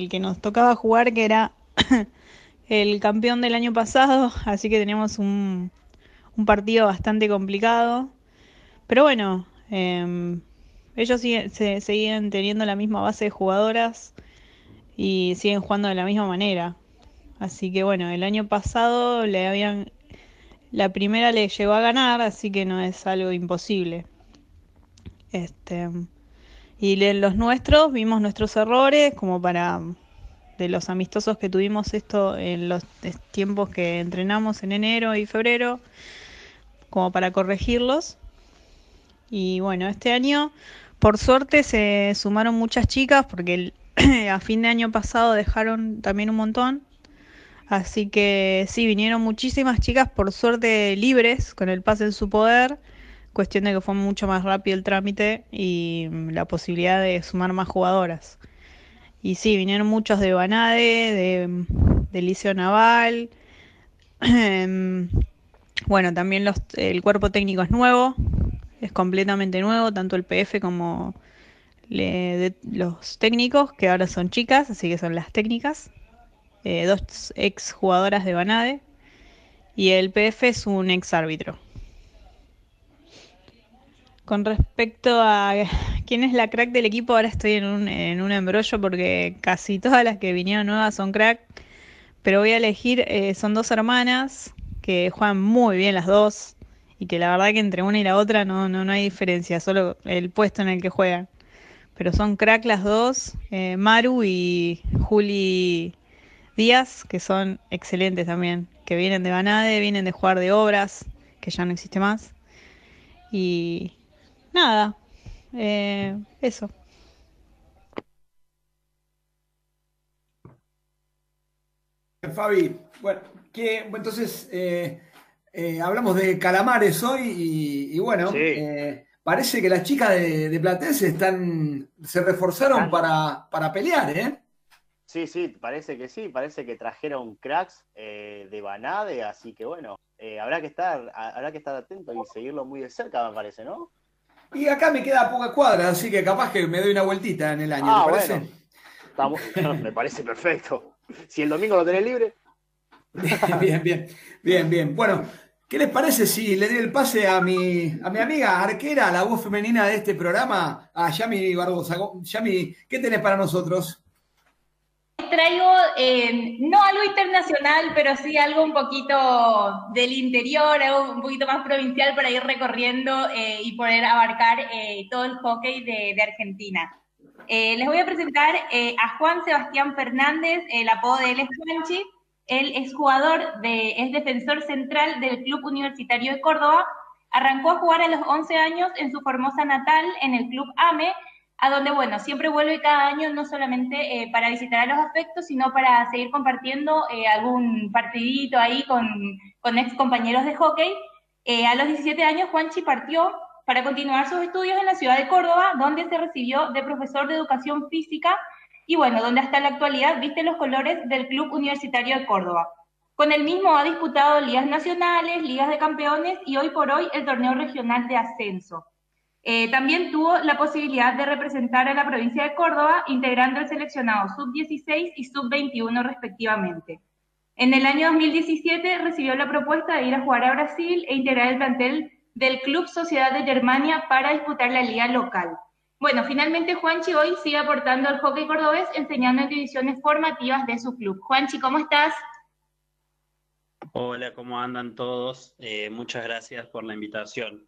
que nos tocaba jugar, que era el campeón del año pasado, así que teníamos un, un partido bastante complicado. Pero bueno, em, ellos se, siguen teniendo la misma base de jugadoras y siguen jugando de la misma manera. Así que bueno, el año pasado le habían la primera le llegó a ganar, así que no es algo imposible. Este, y los nuestros, vimos nuestros errores, como para de los amistosos que tuvimos esto en los tiempos que entrenamos en enero y febrero, como para corregirlos. Y bueno, este año, por suerte, se sumaron muchas chicas, porque a fin de año pasado dejaron también un montón. Así que sí, vinieron muchísimas chicas, por suerte libres, con el pase en su poder. Cuestión de que fue mucho más rápido el trámite y mm, la posibilidad de sumar más jugadoras. Y sí, vinieron muchos de Banade, de, mm, de Liceo Naval. Em, bueno, también los, el cuerpo técnico es nuevo, es completamente nuevo, tanto el PF como los técnicos, que ahora son chicas, así que son las técnicas. Eh, dos ex jugadoras de Banade y el PF es un ex árbitro. Con respecto a quién es la crack del equipo, ahora estoy en un, en un embrollo porque casi todas las que vinieron nuevas son crack, pero voy a elegir, eh, son dos hermanas que juegan muy bien las dos y que la verdad que entre una y la otra no, no, no hay diferencia, solo el puesto en el que juegan. Pero son crack las dos, eh, Maru y Juli días que son excelentes también, que vienen de Banade, vienen de jugar de obras, que ya no existe más. Y nada, eh, eso. Fabi, bueno, que, entonces eh, eh, hablamos de calamares hoy y, bueno, parece que las chicas de, Platense están, se reforzaron para, para pelear, ¿eh? Sí, sí, parece que sí, parece que trajeron cracks eh, de Banade, así que bueno, eh, habrá que estar, habrá que estar atento y seguirlo muy de cerca, me parece, ¿no? Y acá me queda poca cuadra, así que capaz que me doy una vueltita en el año, Ah, ¿te parece? bueno. Estamos- me parece perfecto. Si el domingo lo tenés libre. bien, bien, bien, bien. Bueno, ¿qué les parece si le doy el pase a mi, a mi amiga arquera, la voz femenina de este programa, a Yami Barbosa? Yami, ¿qué tenés para nosotros? Traigo eh, no algo internacional, pero sí algo un poquito del interior, algo un poquito más provincial para ir recorriendo eh, y poder abarcar eh, todo el hockey de, Argentina. Eh, les voy a presentar a Juan Sebastián Fernández, el apodo de él es Juanchi. Él es jugador, de, es defensor central del Club Universitario de Córdoba. Arrancó a jugar a los 11 años en su Formosa natal, en el Club AME, a donde, bueno, siempre vuelve cada año, no solamente eh, para visitar a los afectos, sino para seguir compartiendo eh, algún partidito ahí con, con ex compañeros de hockey. Eh, a los 17 años, Juanchi partió para continuar sus estudios en la ciudad de Córdoba, donde se recibió de profesor de educación física y, bueno, donde hasta la actualidad viste los colores del Club Universitario de Córdoba. Con el mismo ha disputado ligas nacionales, ligas de campeones y hoy por hoy el torneo regional de ascenso. Eh, también tuvo la posibilidad de representar a la provincia de Córdoba, integrando el seleccionado sub-16 y sub-21 respectivamente. En el año 2017 recibió la propuesta de ir a jugar a Brasil e integrar el plantel del Club Sociedad de Germania para disputar la liga local. Bueno, finalmente Juanchi hoy sigue aportando al hockey cordobés enseñando en divisiones formativas de su club. Juanchi, ¿cómo estás? Hola, ¿cómo andan todos? Eh, muchas gracias por la invitación.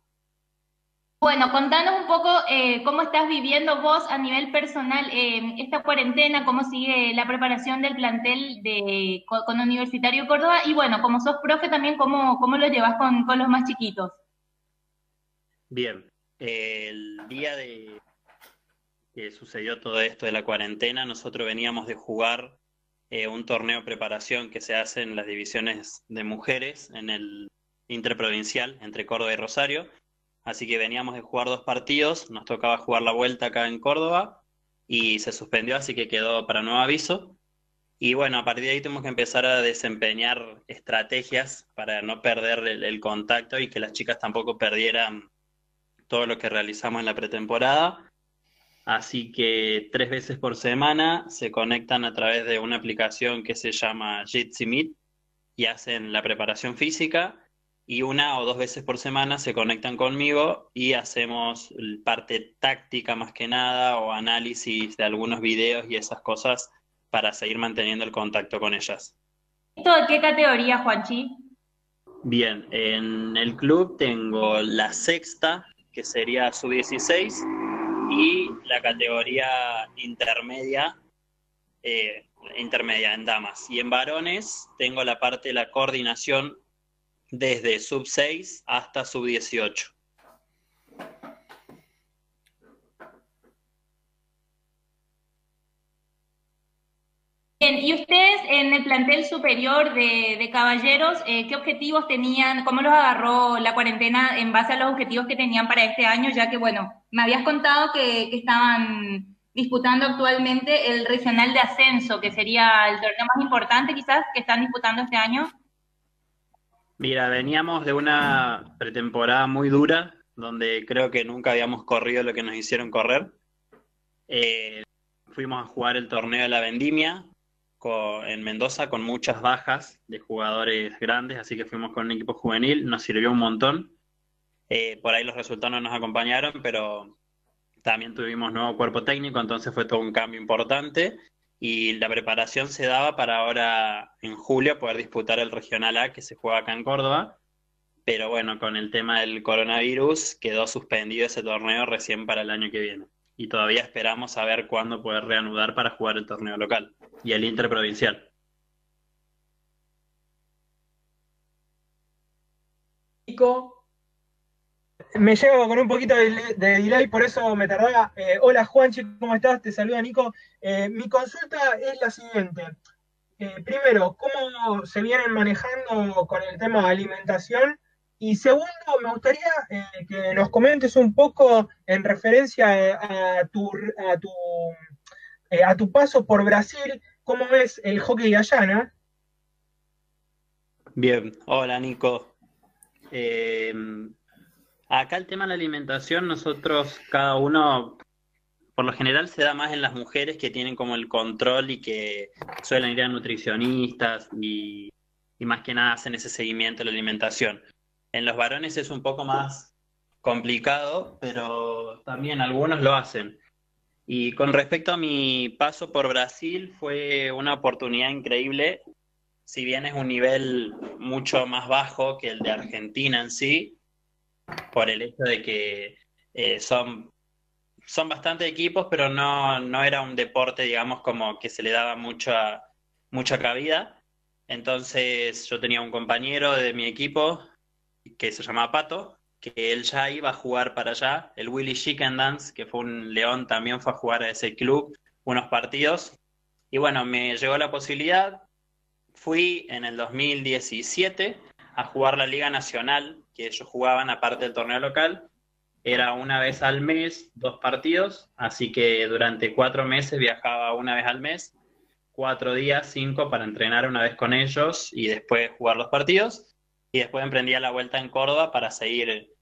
Bueno, contanos un poco eh, cómo estás viviendo vos a nivel personal eh, esta cuarentena, cómo sigue la preparación del plantel de, con, Universitario Córdoba y bueno, como sos profe también, cómo, cómo lo llevas con, con los más chiquitos. Bien, el día de que sucedió todo esto de la cuarentena, nosotros veníamos de jugar eh, un torneo de preparación que se hace en las divisiones de mujeres en el interprovincial entre Córdoba y Rosario. Así que veníamos de jugar dos partidos, nos tocaba jugar la vuelta acá en Córdoba y se suspendió, así que quedó para nuevo aviso. Y bueno, a partir de ahí tuvimos que empezar a desempeñar estrategias para no perder el, el contacto y que las chicas tampoco perdieran todo lo que realizamos en la pretemporada. Así que tres veces por semana se conectan a través de una aplicación que se llama Jitsi Meet y hacen la preparación física y una o dos veces por semana se conectan conmigo y hacemos parte táctica más que nada o análisis de algunos videos y esas cosas para seguir manteniendo el contacto con ellas. ¿Esto de qué categoría, Juanchi? Bien, en el club tengo la sexta, que sería sub-16, y la categoría intermedia, eh, intermedia en damas. Y en varones tengo la parte de la coordinación desde sub 6 hasta sub 18. Bien, y ustedes en el plantel superior de, caballeros, eh, ¿qué objetivos tenían? ¿Cómo los agarró la cuarentena en base a los objetivos que tenían para este año? Ya que, bueno, me habías contado que estaban disputando actualmente el regional de ascenso, que sería el torneo más importante quizás que están disputando este año. Mira, veníamos de una pretemporada muy dura, donde creo que nunca habíamos corrido lo que nos hicieron correr. Eh, fuimos a jugar el torneo de la vendimia en Mendoza con muchas bajas de jugadores grandes, así que fuimos con un equipo juvenil, nos sirvió un montón. Eh, por ahí los resultados no nos acompañaron, pero también tuvimos nuevo cuerpo técnico, entonces fue todo un cambio importante y la preparación se daba para ahora en julio poder disputar el Regional A que se juega acá en Córdoba, pero bueno, con el tema del coronavirus quedó suspendido ese torneo recién para el año que viene. Y todavía esperamos a ver cuándo poder reanudar para jugar el torneo local y el interprovincial. Nico, me llevo con un poquito de, de delay, por eso me tardaba. Eh, hola Juanchi, ¿cómo estás? Te saluda Nico. Eh, mi consulta es la siguiente. Eh, primero, ¿cómo se vienen manejando con el tema de alimentación? Y segundo, me gustaría que nos comentes un poco en referencia a, tu, a, tu, a tu paso por Brasil, ¿cómo ves el hockey allá? Bien, hola Nico. Acá el tema de la alimentación, nosotros cada uno, por lo general se da más en las mujeres que tienen como el control y que suelen ir a nutricionistas y, y más que nada hacen ese seguimiento de la alimentación. En los varones es un poco más complicado, pero también algunos lo hacen. Y con respecto a mi paso por Brasil, fue una oportunidad increíble, si bien es un nivel mucho más bajo que el de Argentina en sí, por el hecho de que eh, son, son bastante equipos, pero no, no era un deporte, digamos, como que se le daba mucha, mucha cabida. Entonces yo tenía un compañero de mi equipo que se llamaba Pato, que él ya iba a jugar para allá. El Willy Chicken Dance, que fue un león, también fue a jugar a ese club unos partidos. Y bueno, me llegó la posibilidad. Fui en el 2017 a jugar la Liga Nacional, que ellos jugaban aparte del torneo local. Era una vez al mes, dos partidos, así que durante cuatro meses viajaba una vez al mes, cuatro días, cinco para entrenar una vez con ellos y después jugar los partidos y después emprendía la vuelta en Córdoba para seguir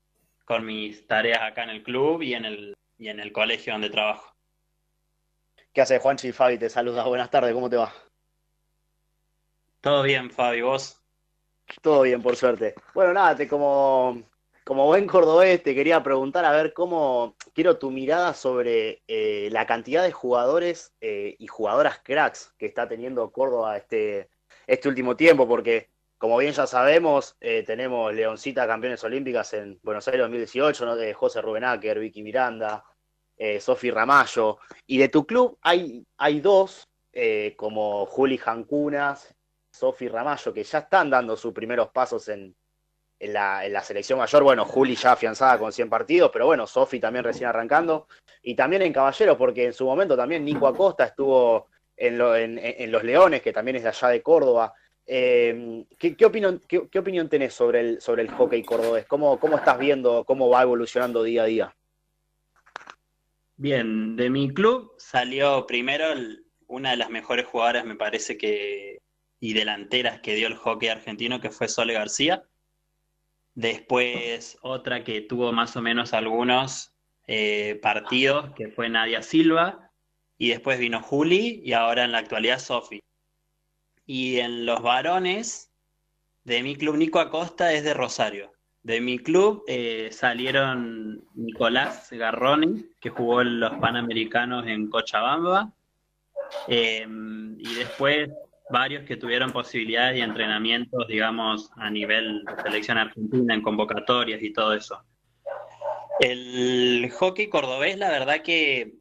con mis tareas acá en el club y en el, y en el colegio donde trabajo. ¿Qué hace Juanchi? Fabi te saluda. Buenas tardes, ¿cómo te va? Todo bien, Fabi, ¿vos? Todo bien, por suerte. Bueno, nada, te como, como buen cordobés te quería preguntar a ver cómo, quiero tu mirada sobre eh, la cantidad de jugadores eh, y jugadoras cracks que está teniendo Córdoba este, este último tiempo, porque como bien ya sabemos, eh, tenemos Leoncita campeones olímpicas en Buenos Aires 2018, ¿no? de José Rubenáquer, Vicky Miranda, Sofi Ramallo. Y de tu club hay, hay dos, como Juli Jancunas, Sofi Ramallo, que ya están dando sus primeros pasos en, en, la, en, la, selección mayor. Bueno, Juli ya afianzada con 100 partidos, pero bueno, Sofi también recién arrancando. Y también en Caballeros, porque en su momento también Nico Acosta estuvo en, lo, en, en Los Leones, que también es de allá de Córdoba. Eh, ¿qué, opinión, qué, opinión tenés sobre el, sobre el hockey cordobés? ¿Cómo, ¿Cómo estás viendo cómo va evolucionando día a día? Bien, de mi club salió primero una de las mejores jugadoras, me parece que, y delanteras que dio el hockey argentino, que fue Sole García. Después otra que tuvo más o menos algunos eh, partidos, que fue Nadia Silva. Y después vino Juli y ahora en la actualidad Sofi. Y en los varones, de mi club Nico Acosta es de Rosario. De mi club eh, salieron Nicolás Garroni, que jugó en los Panamericanos en Cochabamba, eh, y después varios que tuvieron posibilidades y entrenamientos, digamos, a nivel de selección argentina, en convocatorias y todo eso. El hockey cordobés, la verdad que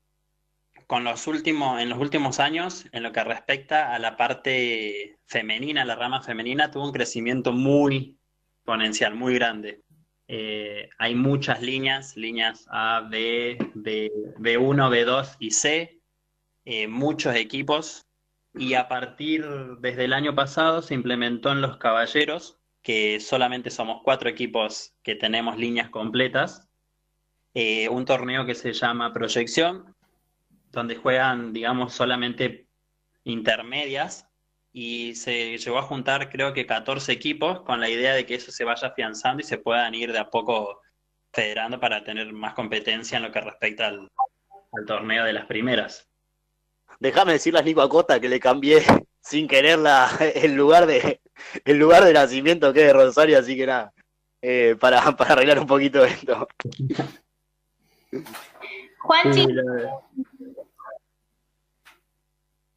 con los últimos, en los últimos años, en lo que respecta a la parte femenina, la rama femenina, tuvo un crecimiento muy exponencial, muy grande. Eh, hay muchas líneas, líneas A, B, B, B1, B2 y C, eh, muchos equipos, y a partir desde el año pasado se implementó en los caballeros, que solamente somos cuatro equipos que tenemos líneas completas, eh, un torneo que se llama Proyección, donde juegan, digamos, solamente intermedias y se llegó a juntar creo que 14 equipos con la idea de que eso se vaya afianzando y se puedan ir de a poco federando para tener más competencia en lo que respecta al, al torneo de las primeras. Déjame decirle a Nico Acosta que le cambié sin querer la, el lugar de el lugar de nacimiento que es de Rosario, así que nada, eh, para, para arreglar un poquito esto. Juanchi,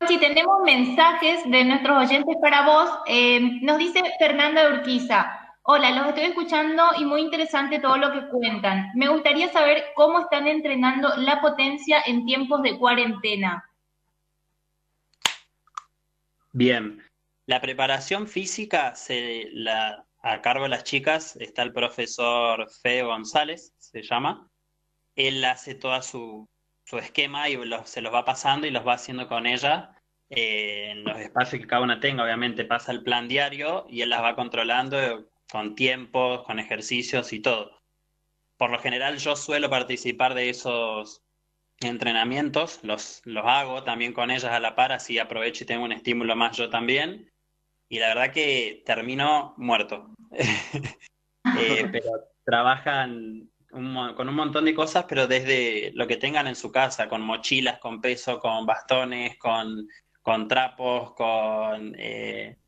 si tenemos mensajes de nuestros oyentes para vos. Eh, nos dice Fernanda Urquiza. Hola, los estoy escuchando y muy interesante todo lo que cuentan. Me gustaría saber cómo están entrenando la potencia en tiempos de cuarentena. Bien, la preparación física se la, a cargo de las chicas está el profesor Fede González, se llama. Él hace toda su, su esquema y se los va pasando y los va haciendo con ella eh, en los espacios que cada una tenga. Obviamente pasa el plan diario y él las va controlando con tiempos, con ejercicios y todo. Por lo general yo suelo participar de esos entrenamientos, los, los hago también con ellas a la par, así aprovecho y tengo un estímulo más yo también. Y la verdad que termino muerto. eh, pero trabajan un con un montón de cosas, pero desde lo que tengan en su casa, con mochilas, con peso, con bastones, con, con trapos, con, eh,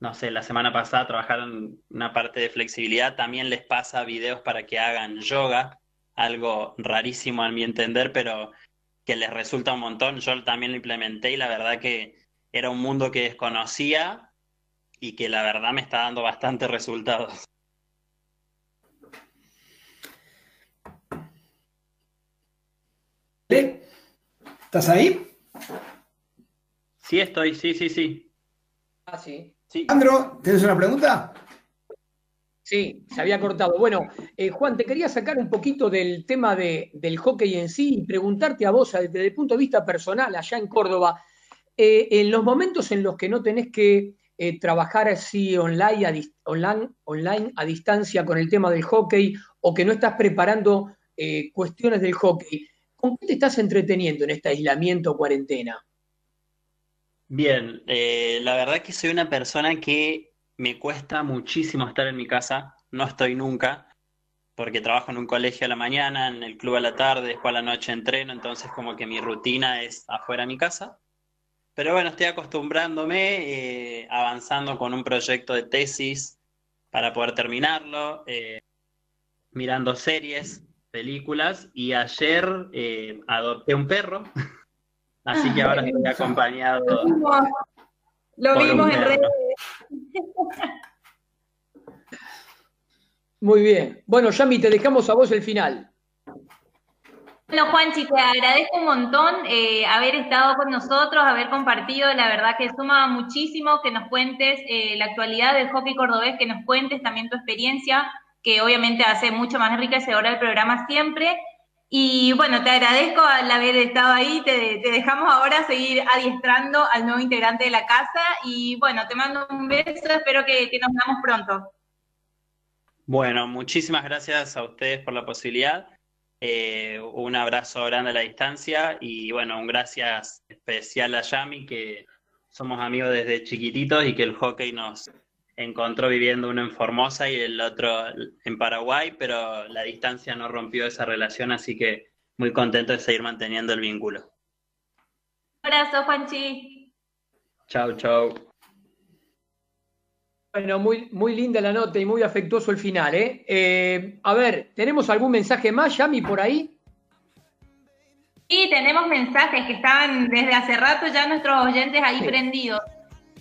no sé, la semana pasada trabajaron una parte de flexibilidad, también les pasa videos para que hagan yoga, algo rarísimo a mi entender, pero que les resulta un montón. Yo también lo implementé y la verdad que era un mundo que desconocía y que la verdad me está dando bastantes resultados. ¿Eh? ¿Estás ahí? Sí, estoy, sí, sí, sí. Ah, sí. Andro, ¿tienes una pregunta? Sí, se había cortado. Bueno, eh, Juan, te quería sacar un poquito del tema de- del hockey en sí y preguntarte a vos, desde el punto de vista personal, allá en Córdoba, eh, en los momentos en los que no tenés que eh, trabajar así online a, online, online a distancia con el tema del hockey o que no estás preparando cuestiones del hockey, ¿con qué te estás entreteniendo en este aislamiento o cuarentena? Bien, la verdad que soy una persona que me cuesta muchísimo estar en mi casa, no estoy nunca, porque trabajo en un colegio a la mañana, en el club a la tarde, después a la noche entreno, entonces como que mi rutina es afuera de mi casa. Pero bueno, estoy acostumbrándome, eh, avanzando con un proyecto de tesis para poder terminarlo, eh, mirando series, películas, y ayer eh, adopté un perro, así que ahora estoy acompañado. Lo Por un vimos en redes. Muy bien. Bueno, Yami, te dejamos a vos el final. Bueno, Juanchi, te agradezco un montón eh, haber estado con nosotros, haber compartido, la verdad que suma muchísimo que nos cuentes eh, la actualidad del hockey cordobés, que nos cuentes también tu experiencia, que obviamente hace mucho más enriquecedora el programa siempre. Y bueno, te agradezco al haber estado ahí, te, dejamos ahora seguir adiestrando al nuevo integrante de la casa y bueno, te mando un beso, espero que, que nos veamos pronto. Bueno, muchísimas gracias a ustedes por la posibilidad. Eh, un abrazo grande a la distancia y bueno, un gracias especial a Yami, que somos amigos desde chiquititos y que el hockey nos encontró viviendo uno en Formosa y el otro en Paraguay, pero la distancia no rompió esa relación, así que muy contento de seguir manteniendo el vínculo. Un abrazo, Juanchi. Chau, chau. Bueno, muy, muy linda la nota y muy afectuoso el final, ¿eh? Eh, a ver, ¿tenemos algún mensaje más, Yami, por ahí? Y tenemos mensajes que estaban desde hace rato ya nuestros oyentes ahí prendidos.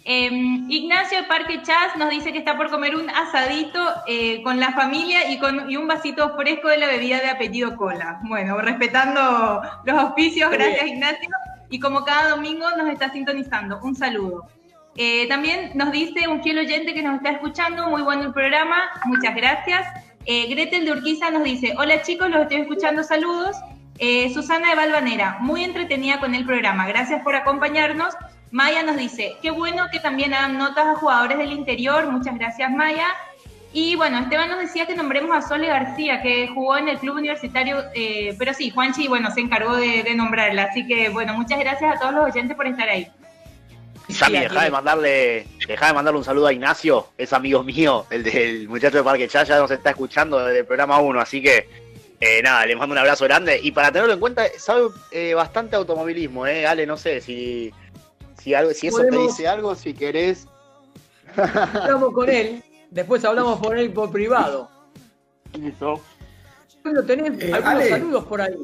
Eh, Ignacio de Parque Chas nos dice que está por comer un asadito eh, con la familia y con y un vasito fresco de la bebida de apellido cola. Bueno, respetando los auspicios, Muy gracias bien. Ignacio. Y como cada domingo nos está sintonizando, un saludo. Eh, también nos dice un fiel oyente que nos está escuchando, muy bueno el programa, muchas gracias. Eh, Gretel de Urquiza nos dice, hola chicos, los estoy escuchando, saludos. Eh, Susana de Valvanera, muy entretenida con el programa, gracias por acompañarnos. Maya nos dice, qué bueno que también hagan notas a jugadores del interior, muchas gracias Maya. Y bueno, Esteban nos decía que nombremos a Sole García, que jugó en el club universitario, eh, pero sí, Juanchi, bueno, se encargó de, de nombrarla. Así que bueno, muchas gracias a todos los oyentes por estar ahí. Sammy, dejá de mandarle, dejá de mandarle un saludo a Ignacio, es amigo mío, el del muchacho de Parque Chá, ya nos está escuchando desde el programa 1, así que eh, nada, le mando un abrazo grande. Y para tenerlo en cuenta, sabe eh, bastante automovilismo, eh, Ale, no sé si, si algo, si eso te dice algo, si querés. Hablamos con él, después hablamos por él por privado. Listo. Bueno, tenés Eh, algunos Ale. saludos por ahí.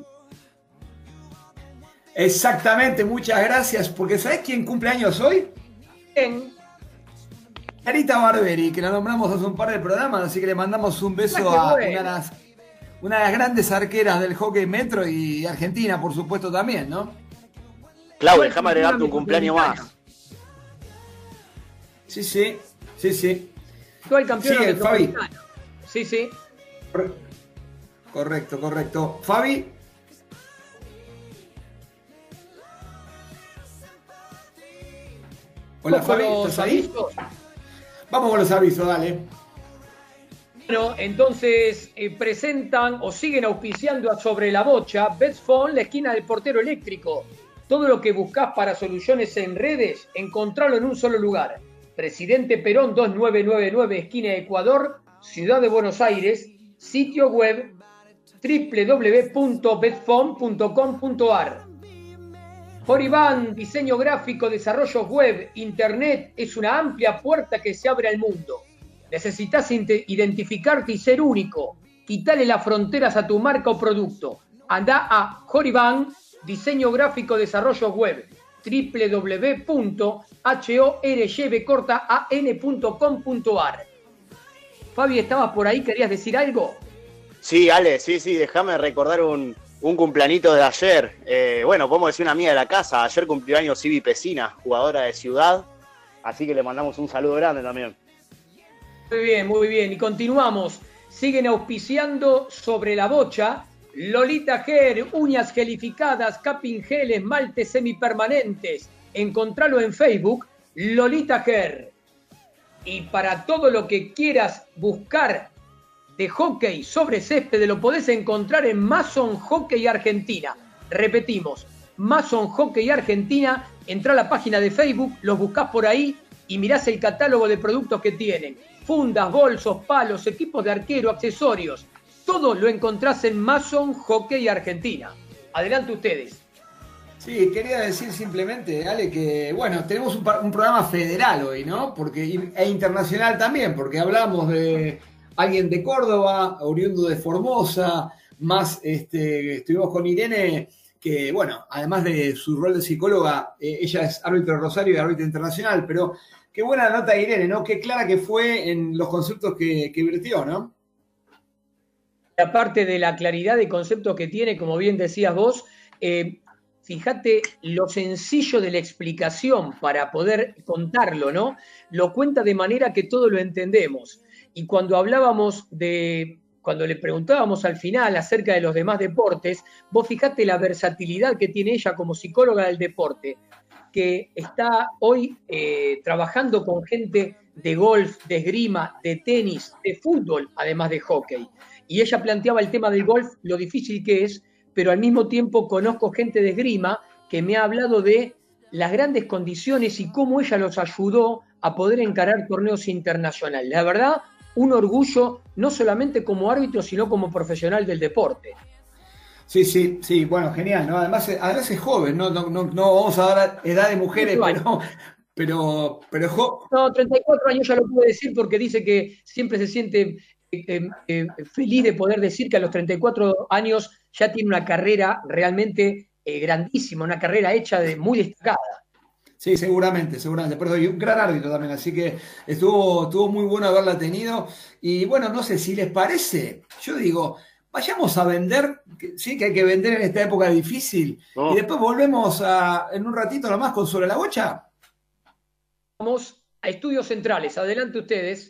Exactamente, muchas gracias. Porque ¿sabes quién cumple años hoy? Bien. Clarita Barberi, que la nombramos hace un par de programas, así que le mandamos un beso Ah, a una de, las, una de las grandes arqueras del hockey metro y Argentina, por supuesto, también, ¿no? Clau, déjame agregarte un cumpleaños más. Sí, sí, sí, sí. Actual campeón Sigue, Fabi. Sí, sí. Correcto, correcto. Fabi. Hola Fabi, ¿estás ahí? avisos. Vamos con los avisos, dale. Bueno, entonces eh, presentan o siguen auspiciando a Sobre la Bocha, Best Phone, la esquina del portero eléctrico. Todo lo que buscas para soluciones en redes, encontralo en un solo lugar. Presidente Perón 2999, esquina Ecuador, Ciudad de Buenos Aires, sitio web www.betfom.com.ar. Joribán, diseño gráfico, desarrollo web, internet es una amplia puerta que se abre al mundo. Necesitas identificarte y ser único. Quitale las fronteras a tu marca o producto. Anda a Joribán, diseño gráfico, desarrollo web www.horyvcortaan.com.ar Fabi, ¿estabas por ahí? ¿Querías decir algo? Sí, Ale, sí, sí, déjame recordar un, un cumplanito de ayer. Eh, bueno, podemos decir una amiga de la casa. Ayer cumplió años Civi Pesina, jugadora de Ciudad. Así que le mandamos un saludo grande también. Muy bien, muy bien. Y continuamos. Siguen auspiciando sobre la bocha. Lolita Ger, uñas gelificadas, capping gel, esmaltes semipermanentes. Encontralo en Facebook, Lolita Ger. Y para todo lo que quieras buscar de hockey sobre césped lo podés encontrar en Mason Hockey Argentina. Repetimos, Mason Hockey Argentina, entra a la página de Facebook, los buscás por ahí y mirás el catálogo de productos que tienen. Fundas, bolsos, palos, equipos de arquero, accesorios. Todo lo encontrás en Mason Hockey Argentina. Adelante ustedes. Sí, quería decir simplemente, Ale, que bueno, tenemos un, programa federal hoy, ¿no? Porque, e internacional también, porque hablamos de alguien de Córdoba, oriundo de Formosa, más este, estuvimos con Irene, que bueno, además de su rol de psicóloga, eh, ella es árbitro de Rosario y árbitro internacional, pero qué buena nota Irene, ¿no? Qué clara que fue en los conceptos que, que virtió, ¿no? Aparte de la claridad de conceptos que tiene, como bien decías vos, eh, fíjate lo sencillo de la explicación para poder contarlo, ¿no? Lo cuenta de manera que todo lo entendemos. Y cuando hablábamos de, cuando le preguntábamos al final acerca de los demás deportes, vos fijate la versatilidad que tiene ella como psicóloga del deporte, que está hoy eh, trabajando con gente de golf, de esgrima, de tenis, de fútbol, además de hockey. Y ella planteaba el tema del golf, lo difícil que es, pero al mismo tiempo conozco gente de esgrima que me ha hablado de las grandes condiciones y cómo ella los ayudó a poder encarar torneos internacionales. La verdad, un orgullo no solamente como árbitro, sino como profesional del deporte. Sí, sí, sí, bueno, genial, ¿no? Además, además es joven, ¿no? No, no, no vamos a dar edad de mujeres, pero, pero, pero jo... No, 34 años ya lo pude decir porque dice que siempre se siente eh, eh, feliz de poder decir que a los 34 años ya tiene una carrera realmente eh, grandísima, una carrera hecha de muy destacada. Sí, seguramente, seguramente. Pero y un gran árbitro también, así que estuvo, estuvo muy bueno haberla tenido. Y bueno, no sé si les parece, yo digo, vayamos a vender, sí, que hay que vender en esta época difícil. Y después volvemos a, en un ratito nomás con sobre la bocha. Vamos a estudios centrales. Adelante ustedes.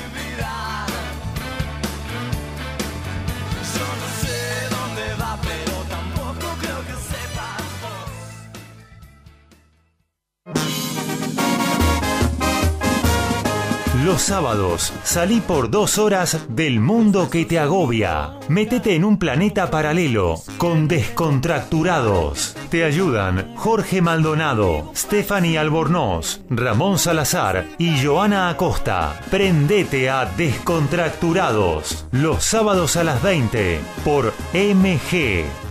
Los sábados, salí por dos horas del mundo que te agobia. Métete en un planeta paralelo con descontracturados. Te ayudan Jorge Maldonado, Stephanie Albornoz, Ramón Salazar y Joana Acosta. Prendete a Descontracturados. Los sábados a las 20 por MG.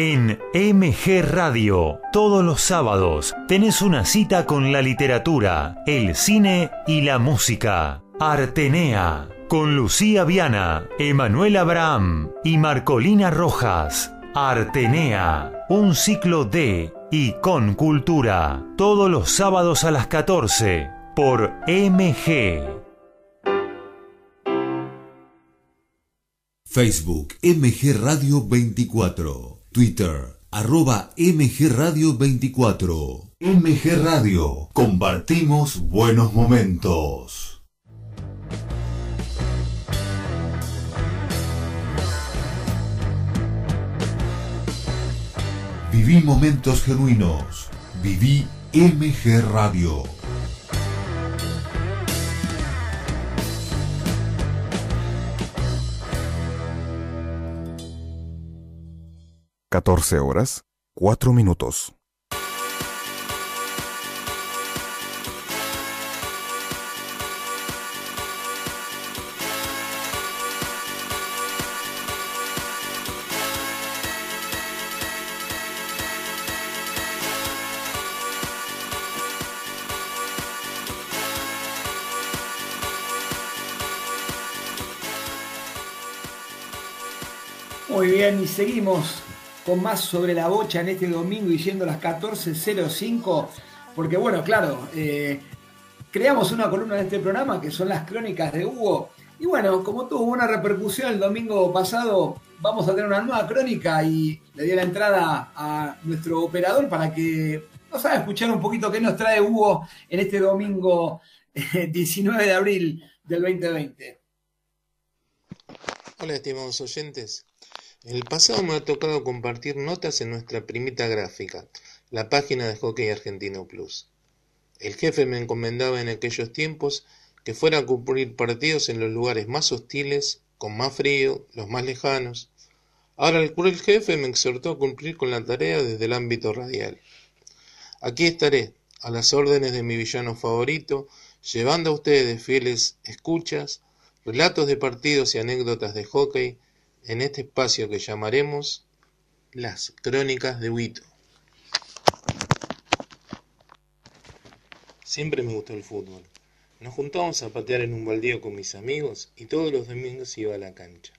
En MG Radio, todos los sábados, tenés una cita con la literatura, el cine y la música. Artenea, con Lucía Viana, Emanuel Abraham y Marcolina Rojas. Artenea, un ciclo de y con cultura, todos los sábados a las 14, por MG. Facebook MG Radio 24. Twitter, arroba MG Radio 24. MG Radio, compartimos buenos momentos. Viví momentos genuinos. Viví MG Radio. 14 horas, 4 minutos. Muy bien, y seguimos con más sobre la bocha en este domingo y siendo las 14.05, porque bueno, claro, eh, creamos una columna en este programa que son las crónicas de Hugo. Y bueno, como tuvo una repercusión el domingo pasado, vamos a tener una nueva crónica y le di la entrada a nuestro operador para que nos haga escuchar un poquito qué nos trae Hugo en este domingo 19 de abril del 2020. Hola estimados oyentes, en el pasado me ha tocado compartir notas en nuestra primita gráfica, la página de Hockey Argentino Plus. El jefe me encomendaba en aquellos tiempos que fuera a cumplir partidos en los lugares más hostiles, con más frío, los más lejanos. Ahora el cruel jefe me exhortó a cumplir con la tarea desde el ámbito radial. Aquí estaré, a las órdenes de mi villano favorito, llevando a ustedes, fieles escuchas, relatos de partidos y anécdotas de hockey en este espacio que llamaremos las Crónicas de Huito. Siempre me gustó el fútbol. Nos juntábamos a patear en un baldío con mis amigos y todos los domingos iba a la cancha.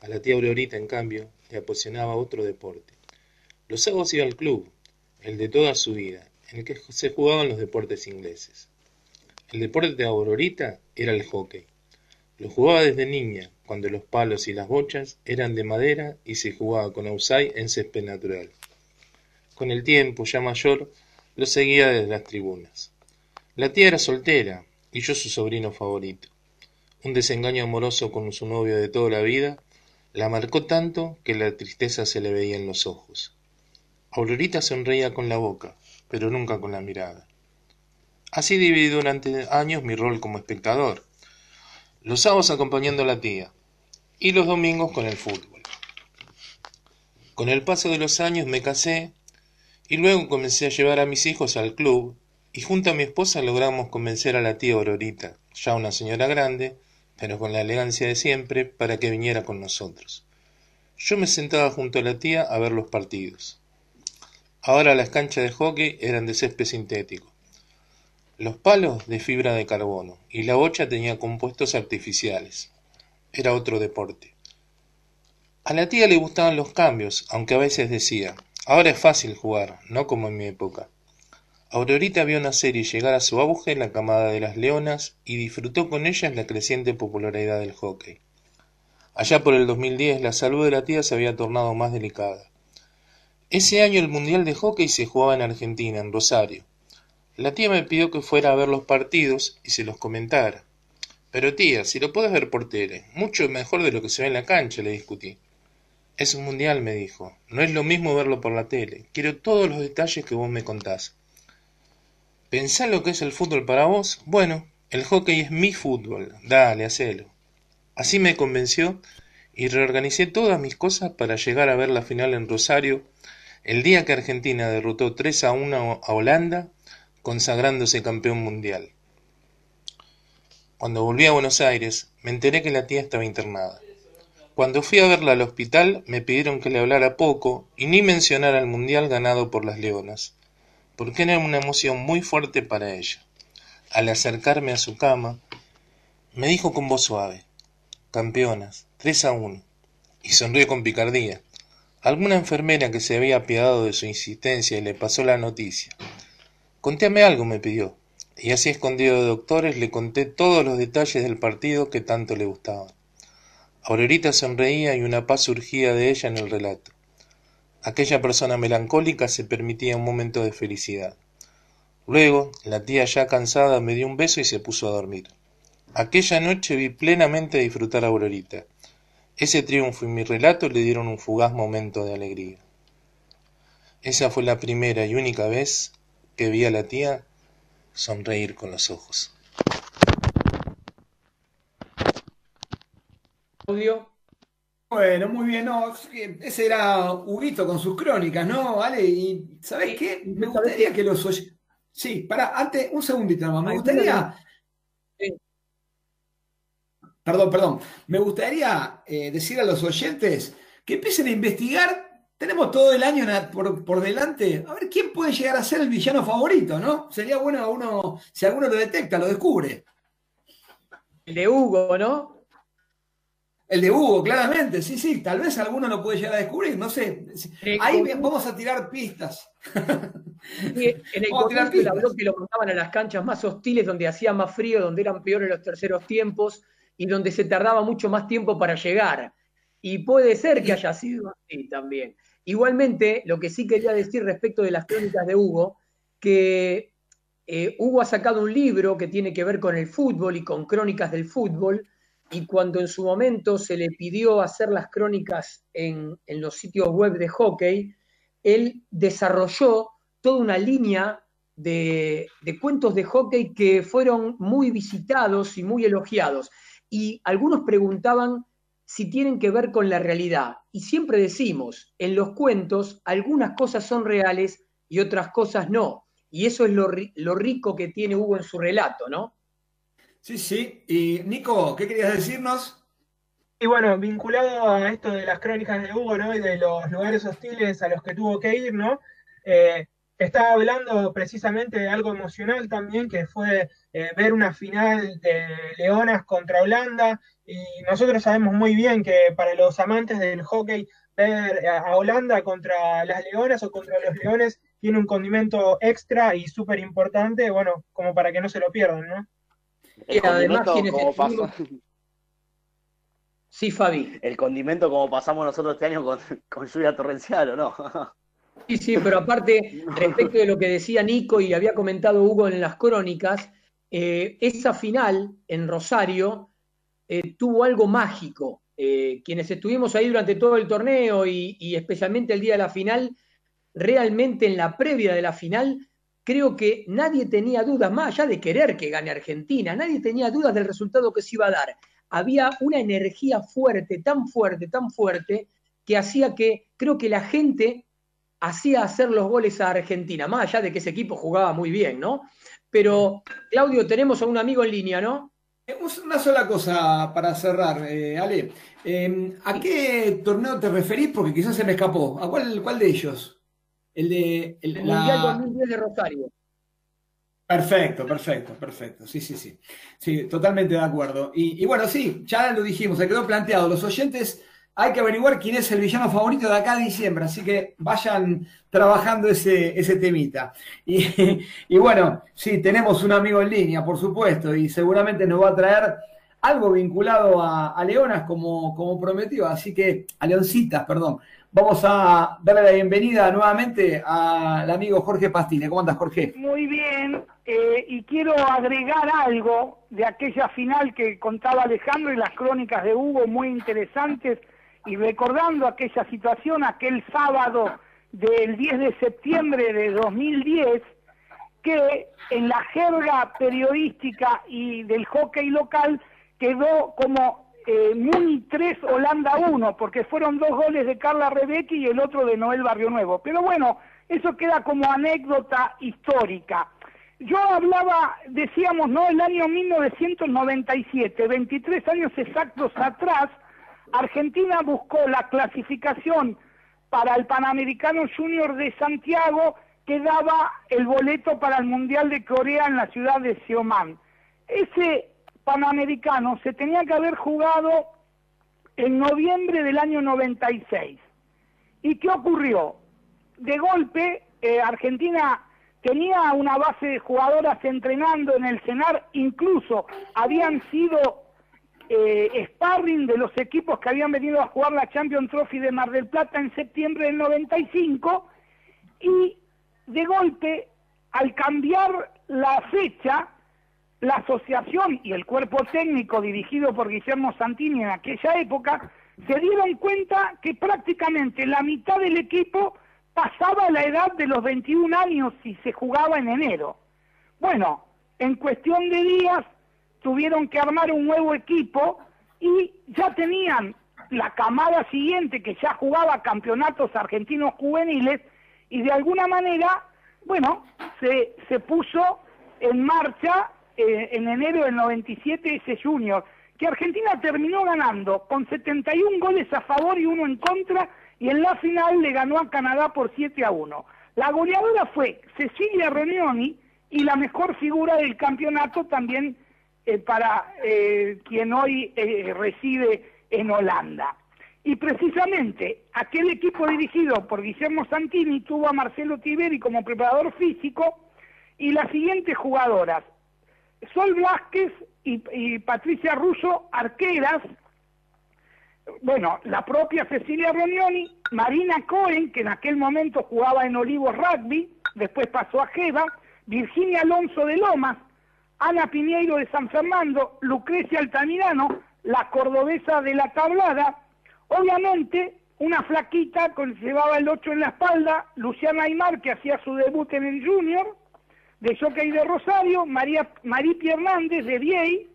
A la tía Aurorita, en cambio, le apasionaba otro deporte. Los sábados iba al club, el de toda su vida, en el que se jugaban los deportes ingleses. El deporte de Aurorita era el hockey. Lo jugaba desde niña, cuando los palos y las bochas eran de madera y se jugaba con ausay en césped natural. Con el tiempo, ya mayor, lo seguía desde las tribunas. La tía era soltera y yo su sobrino favorito. un desengaño amoroso con su novio de toda la vida, la marcó tanto que la tristeza se le veía en los ojos. Aurorita sonreía con la boca, pero nunca con la mirada. Así dividí durante años mi rol como espectador. Los sábados acompañando a la tía y los domingos con el fútbol. Con el paso de los años me casé y luego comencé a llevar a mis hijos al club y junto a mi esposa logramos convencer a la tía Aurorita, ya una señora grande, pero con la elegancia de siempre, para que viniera con nosotros. Yo me sentaba junto a la tía a ver los partidos. Ahora las canchas de hockey eran de césped sintético, los palos de fibra de carbono y la bocha tenía compuestos artificiales. Era otro deporte. A la tía le gustaban los cambios, aunque a veces decía, ahora es fácil jugar, no como en mi época. Aurorita vio nacer y llegar a su auge la camada de las leonas y disfrutó con ellas la creciente popularidad del hockey. Allá por el 2010 la salud de la tía se había tornado más delicada. Ese año el Mundial de Hockey se jugaba en Argentina, en Rosario. La tía me pidió que fuera a ver los partidos y se los comentara. Pero tía, si lo puedes ver por tele, mucho mejor de lo que se ve en la cancha, le discutí. Es un mundial, me dijo. No es lo mismo verlo por la tele. Quiero todos los detalles que vos me contás. ¿Pensá lo que es el fútbol para vos? Bueno, el hockey es mi fútbol. Dale, hacelo. Así me convenció y reorganicé todas mis cosas para llegar a ver la final en Rosario el día que Argentina derrotó 3 a 1 a Holanda, consagrándose campeón mundial. Cuando volví a Buenos Aires, me enteré que la tía estaba internada. Cuando fui a verla al hospital, me pidieron que le hablara poco y ni mencionara el mundial ganado por las Leonas porque era una emoción muy fuerte para ella. Al acercarme a su cama, me dijo con voz suave, campeonas, tres a uno, y sonrió con picardía. Alguna enfermera que se había apiadado de su insistencia le pasó la noticia. Contéame algo, me pidió, y así escondido de doctores le conté todos los detalles del partido que tanto le gustaban. Aurorita sonreía y una paz surgía de ella en el relato. Aquella persona melancólica se permitía un momento de felicidad. Luego, la tía ya cansada me dio un beso y se puso a dormir. Aquella noche vi plenamente disfrutar a Aurorita. Ese triunfo y mi relato le dieron un fugaz momento de alegría. Esa fue la primera y única vez que vi a la tía sonreír con los ojos. Bueno, muy bien, no, ese era Huguito con sus crónicas, ¿no? Vale, y ¿sabés qué? Me gustaría que los oyentes... Sí, para, antes, un segundito nomás, me gustaría... Perdón, perdón, me gustaría eh, decir a los oyentes que empiecen a investigar, tenemos todo el año por, por delante, a ver quién puede llegar a ser el villano favorito, ¿no? Sería bueno uno, si alguno lo detecta, lo descubre. El de Hugo, ¿no? El de Hugo, claramente, sí, sí, tal vez alguno lo puede llegar a descubrir, no sé. Ahí vamos a tirar pistas. en el comienzo habló que lo mandaban a las canchas más hostiles, donde hacía más frío, donde eran peores los terceros tiempos y donde se tardaba mucho más tiempo para llegar. Y puede ser que haya sido así también. Igualmente, lo que sí quería decir respecto de las crónicas de Hugo, que eh, Hugo ha sacado un libro que tiene que ver con el fútbol y con crónicas del fútbol, y cuando en su momento se le pidió hacer las crónicas en, los sitios web de hockey, él desarrolló toda una línea de, cuentos de hockey que fueron muy visitados y muy elogiados. Y algunos preguntaban si tienen que ver con la realidad. Y siempre decimos, en los cuentos algunas cosas son reales y otras cosas no. Y eso es lo, lo rico que tiene Hugo en su relato, ¿no? Sí, sí. Y Nico, ¿qué querías decirnos? Y bueno, vinculado a esto de las crónicas de Hugo, ¿no? Y de los lugares hostiles a los que tuvo que ir, ¿no? Eh, estaba hablando precisamente de algo emocional también, que fue eh, ver una final de Leonas contra Holanda. Y nosotros sabemos muy bien que para los amantes del hockey, ver a Holanda contra las Leonas o contra los Leones tiene un condimento extra y súper importante, bueno, como para que no se lo pierdan, ¿no? y además como pasó... Sí, Fabi. El condimento como pasamos nosotros este año con, lluvia torrencial, ¿o no? Sí, sí, pero aparte, respecto de lo que decía Nico y había comentado Hugo en las crónicas, eh, esa final en Rosario eh, tuvo algo mágico. Eh, quienes estuvimos ahí durante todo el torneo y, y especialmente el día de la final, realmente en la previa de la final, creo que nadie tenía dudas, más allá de querer que gane Argentina, nadie tenía dudas del resultado que se iba a dar. Había una energía fuerte, tan fuerte, tan fuerte, que hacía que creo que la gente hacía hacer los goles a Argentina, más allá de que ese equipo jugaba muy bien, ¿no? Pero, Claudio, tenemos a un amigo en línea, ¿no? Una sola cosa para cerrar, eh, Ale. Eh, ¿A qué torneo te referís? Porque quizás se me escapó. ¿A cuál, cuál de ellos? El de el, El la- Mundial 2010 de Rosario. Perfecto, perfecto, perfecto. Sí, sí, sí. Sí, totalmente de acuerdo. Y, y bueno, sí, ya lo dijimos, se quedó planteado. Los oyentes, hay que averiguar quién es el villano favorito de acá a diciembre, así que vayan trabajando ese, ese temita. Y, bueno, sí, tenemos un amigo en línea, por supuesto, y seguramente nos va a traer algo vinculado a, Leonas como, como prometió, así que, a Leoncitas, perdón. Vamos a darle la bienvenida nuevamente al amigo Jorge Pastine. ¿Cómo andas, Jorge? Muy bien, eh, y quiero agregar algo de aquella final que contaba Alejandro y las crónicas de Hugo muy interesantes y recordando aquella situación, aquel sábado del 10 de septiembre de 2010, que en la jerga periodística y del hockey local quedó como eh, Muni 3, Holanda 1, porque fueron dos goles de Carla Rebecki y el otro de Noel Barrio Nuevo. Pero bueno, eso queda como anécdota histórica. Yo hablaba, decíamos, ¿no? El año 1997, 23 años exactos atrás, Argentina buscó la clasificación para el Panamericano Junior de Santiago que daba el boleto para el Mundial de Corea en la ciudad de Seoman. Ese Panamericano se tenía que haber jugado en noviembre del año 96. ¿Y qué ocurrió? De golpe, eh, Argentina tenía una base de jugadoras entrenando en el CENAR, incluso habían sido eh, sparring de los equipos que habían venido a jugar la Champions Trophy de Mar del Plata en septiembre del 95 y de golpe, al cambiar la fecha, la asociación y el cuerpo técnico dirigido por Guillermo Santini en aquella época se dieron cuenta que prácticamente la mitad del equipo pasaba la edad de los 21 años y se jugaba en enero. Bueno, en cuestión de días tuvieron que armar un nuevo equipo y ya tenían la camada siguiente que ya jugaba campeonatos argentinos juveniles y de alguna manera, bueno, se, se puso en marcha eh, en enero del 97 ese junior, que Argentina terminó ganando con 71 goles a favor y uno en contra y en la final le ganó a Canadá por 7 a 1. La goleadora fue Cecilia Ronioni y la mejor figura del campeonato también eh, para eh, quien hoy eh, reside en Holanda. Y precisamente aquel equipo dirigido por Guillermo Santini tuvo a Marcelo Tiberi como preparador físico y las siguientes jugadoras, Sol Vázquez y, Patricia Russo, arqueras, bueno, la propia Cecilia Ronioni, Marina Cohen, que en aquel momento jugaba en Olivos Rugby, después pasó a Jeva, Virginia Alonso de Lomas, Ana Piñeiro de San Fernando, Lucrecia Altamirano, la cordobesa de la tablada, obviamente una flaquita con llevaba el 8 en la espalda, Luciana Aymar, que hacía su debut en el Junior, de Jockey de Rosario, María Maripi Hernández de Viey,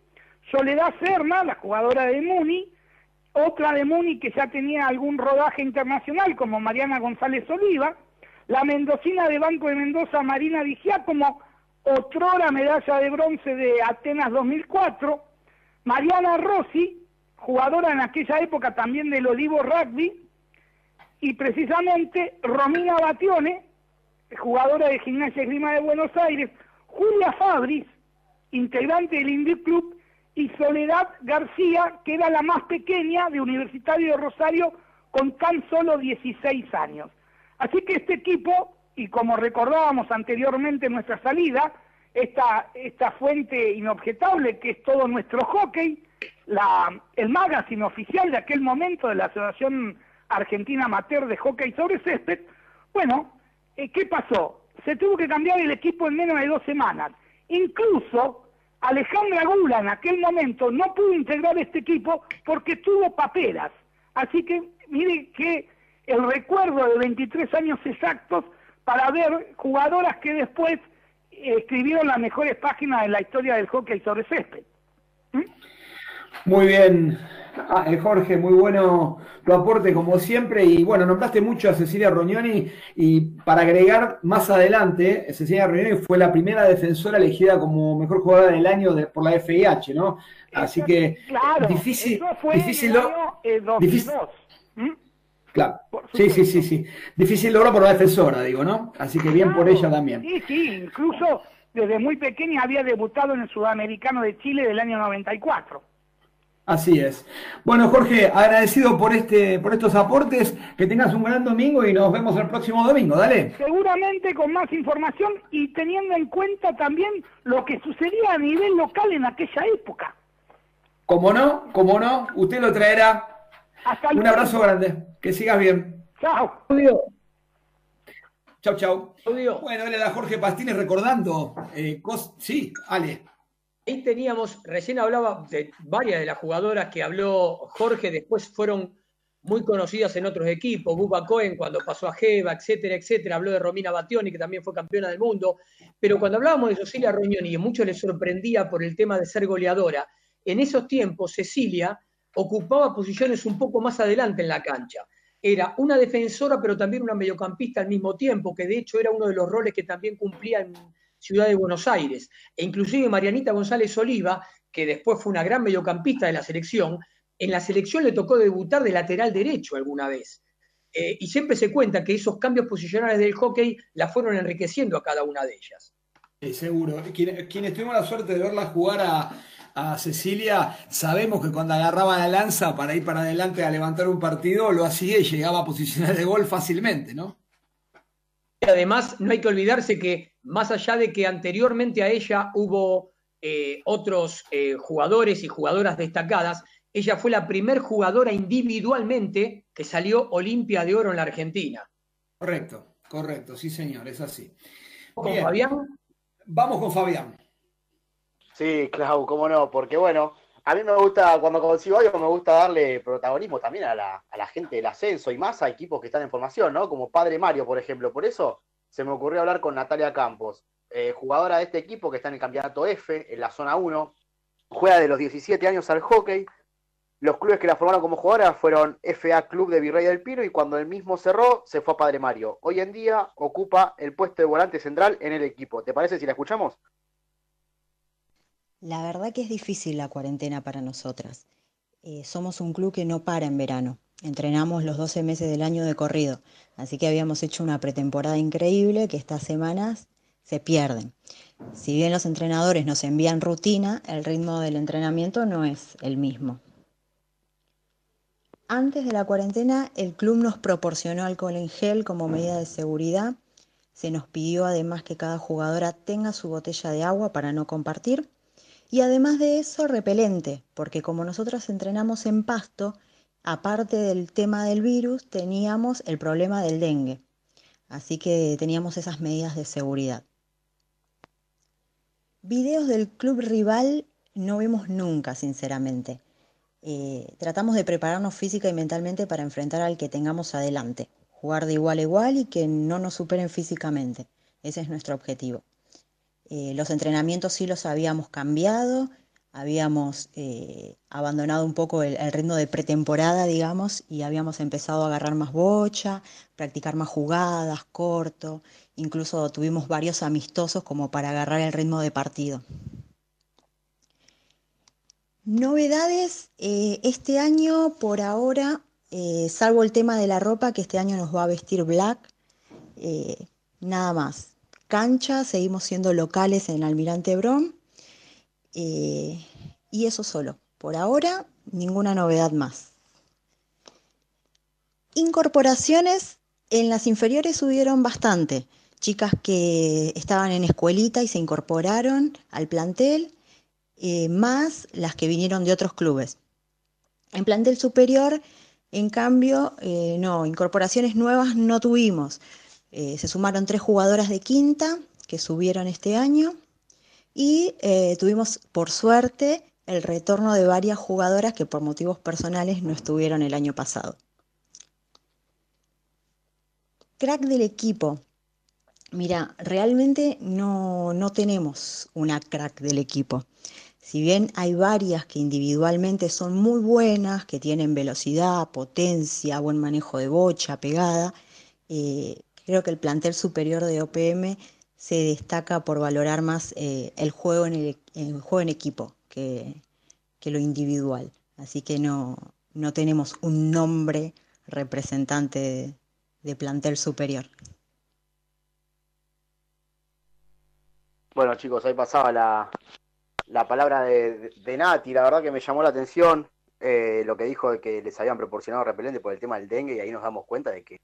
Soledad Serna, la jugadora de Muni, otra de Muni que ya tenía algún rodaje internacional, como Mariana González Oliva, la mendocina de Banco de Mendoza, Marina Vigiá, como otrora medalla de bronce de Atenas 2004, Mariana Rossi, jugadora en aquella época también del Olivo Rugby, y precisamente Romina Batione, jugadora de Gimnasia Grima de Buenos Aires, Julia Fabris, integrante del Indy Club, y Soledad García, que era la más pequeña de Universitario de Rosario, con tan solo 16 años. Así que este equipo, y como recordábamos anteriormente en nuestra salida, esta, esta fuente inobjetable que es todo nuestro hockey, la, el magazine oficial de aquel momento de la Asociación Argentina Amateur de Hockey sobre Césped, bueno, eh, ¿qué pasó? Se tuvo que cambiar el equipo en menos de dos semanas. Incluso Alejandra Gula en aquel momento no pudo integrar este equipo porque tuvo paperas. Así que mire que el recuerdo de 23 años exactos para ver jugadoras que después escribieron las mejores páginas de la historia del hockey sobre césped. Muy bien, ah, eh, Jorge, muy bueno tu aporte como siempre. Y bueno, nombraste mucho a Cecilia Rognoni y para agregar más adelante, Cecilia Rognoni fue la primera defensora elegida como mejor jugadora del año de- por la FIH, ¿no? Así que Claro, difícil, eso fue difícil, el año, eh, difícil- 2002. ¿Mm? Claro. Sí, sí, sí, sí. Difícil logro por la defensora, digo, ¿no? Así que bien por ella también. Sí, sí, incluso desde muy pequeña había debutado en el Sudamericano de Chile del año 94. Así es. Bueno, Jorge, agradecido por este, por estos aportes, que tengas un gran domingo y nos vemos el próximo domingo, dale. Seguramente con más información y teniendo en cuenta también lo que sucedía a nivel local en aquella época. Como no, como no, usted lo traerá. Hasta Un abrazo grande, que sigas bien. Chao. Chau, chau. Bueno, él era Jorge Pastines recordando. eh, cos- Sí, Ale. Ahí teníamos, recién hablaba de varias de las jugadoras que habló Jorge, después fueron muy conocidas en otros equipos, Buba Cohen cuando pasó a Jeva, etcétera, etcétera, habló de Romina Battioni, que también fue campeona del mundo, pero cuando hablábamos de Cecilia Rognoni, y a muchos les sorprendía por el tema de ser goleadora, en esos tiempos Cecilia ocupaba posiciones un poco más adelante en la cancha. Era una defensora, pero también una mediocampista al mismo tiempo, que de hecho era uno de los roles que también cumplía en Ciudad de Buenos Aires. E inclusive Marianita González Oliva, que después fue una gran mediocampista de la selección, en la selección le tocó debutar de lateral derecho alguna vez. Eh, y siempre se cuenta que esos cambios posicionales del hockey la fueron enriqueciendo a cada una de ellas. Sí, seguro. Quien- Quienes tuvimos la suerte de verla jugar a, a Cecilia, sabemos que cuando agarraba la lanza para ir para adelante a levantar un partido, lo hacía y llegaba a posiciones de gol fácilmente, ¿no? Y además, no hay que olvidarse que más allá de que anteriormente a ella hubo eh, otros eh, jugadores y jugadoras destacadas, ella fue la primer jugadora individualmente que salió Olimpia de Oro en la Argentina. Correcto, correcto, sí señor, es así. ¿Con Bien. Fabián? Vamos con Fabián. Sí, Clau, cómo no, porque bueno, a mí me gusta, cuando consigo algo, me gusta darle protagonismo también a la, a la gente del ascenso y más a equipos que están en formación, ¿no? Como Padre Mario, por ejemplo. Por eso se me ocurrió hablar con Natalia Campos, eh, jugadora de este equipo que está en el campeonato F, en la zona 1, juega de los 17 años al hockey. Los clubes que la formaron como jugadora fueron FA Club de Virrey del Pino y cuando el mismo cerró, se fue a Padre Mario. Hoy en día ocupa el puesto de volante central en el equipo. ¿Te parece si la escuchamos? La verdad que es difícil la cuarentena para nosotras. Eh, somos un club que no para en verano. Entrenamos los 12 meses del año de corrido. Así que habíamos hecho una pretemporada increíble que estas semanas se pierden. Si bien los entrenadores nos envían rutina, el ritmo del entrenamiento no es el mismo. Antes de la cuarentena, el club nos proporcionó alcohol en gel como medida de seguridad. Se nos pidió además que cada jugadora tenga su botella de agua para no compartir. Y además de eso, repelente, porque como nosotros entrenamos en pasto, aparte del tema del virus, teníamos el problema del dengue. Así que teníamos esas medidas de seguridad. Videos del club rival no vemos nunca, sinceramente. Eh, tratamos de prepararnos física y mentalmente para enfrentar al que tengamos adelante, jugar de igual a igual y que no nos superen físicamente. Ese es nuestro objetivo. Eh, los entrenamientos sí los habíamos cambiado, habíamos eh, abandonado un poco el, ritmo de pretemporada, digamos, y habíamos empezado a agarrar más bocha, practicar más jugadas, corto, incluso tuvimos varios amistosos como para agarrar el ritmo de partido. Novedades, eh, este año por ahora, salvo el tema de la ropa, que este año nos va a vestir black, nada más. Cancha, seguimos siendo locales en Almirante Brom, eh, y eso solo. Por ahora, ninguna novedad más. Incorporaciones, en las inferiores subieron bastante. Chicas que estaban en escuelita y se incorporaron al plantel, eh, más las que vinieron de otros clubes. En plantel superior, en cambio, eh, no, incorporaciones nuevas no tuvimos. Eh, se sumaron tres jugadoras de quinta que subieron este año. Y eh, tuvimos, por suerte, el retorno de varias jugadoras que por motivos personales no estuvieron el año pasado. Crack del equipo. Mira, realmente no, no tenemos una crack del equipo. Si bien hay varias que individualmente son muy buenas, que tienen velocidad, potencia, buen manejo de bocha, pegada, eh, creo que el plantel superior de OPM se destaca por valorar más eh, el, juego en equipo que, lo individual. Así que no, tenemos un nombre representante de, plantel superior. Bueno, chicos, ahí pasaba la, la palabra de, de Nati, la verdad que me llamó la atención eh, lo que dijo de que les habían proporcionado repelente por el tema del dengue y ahí nos damos cuenta de que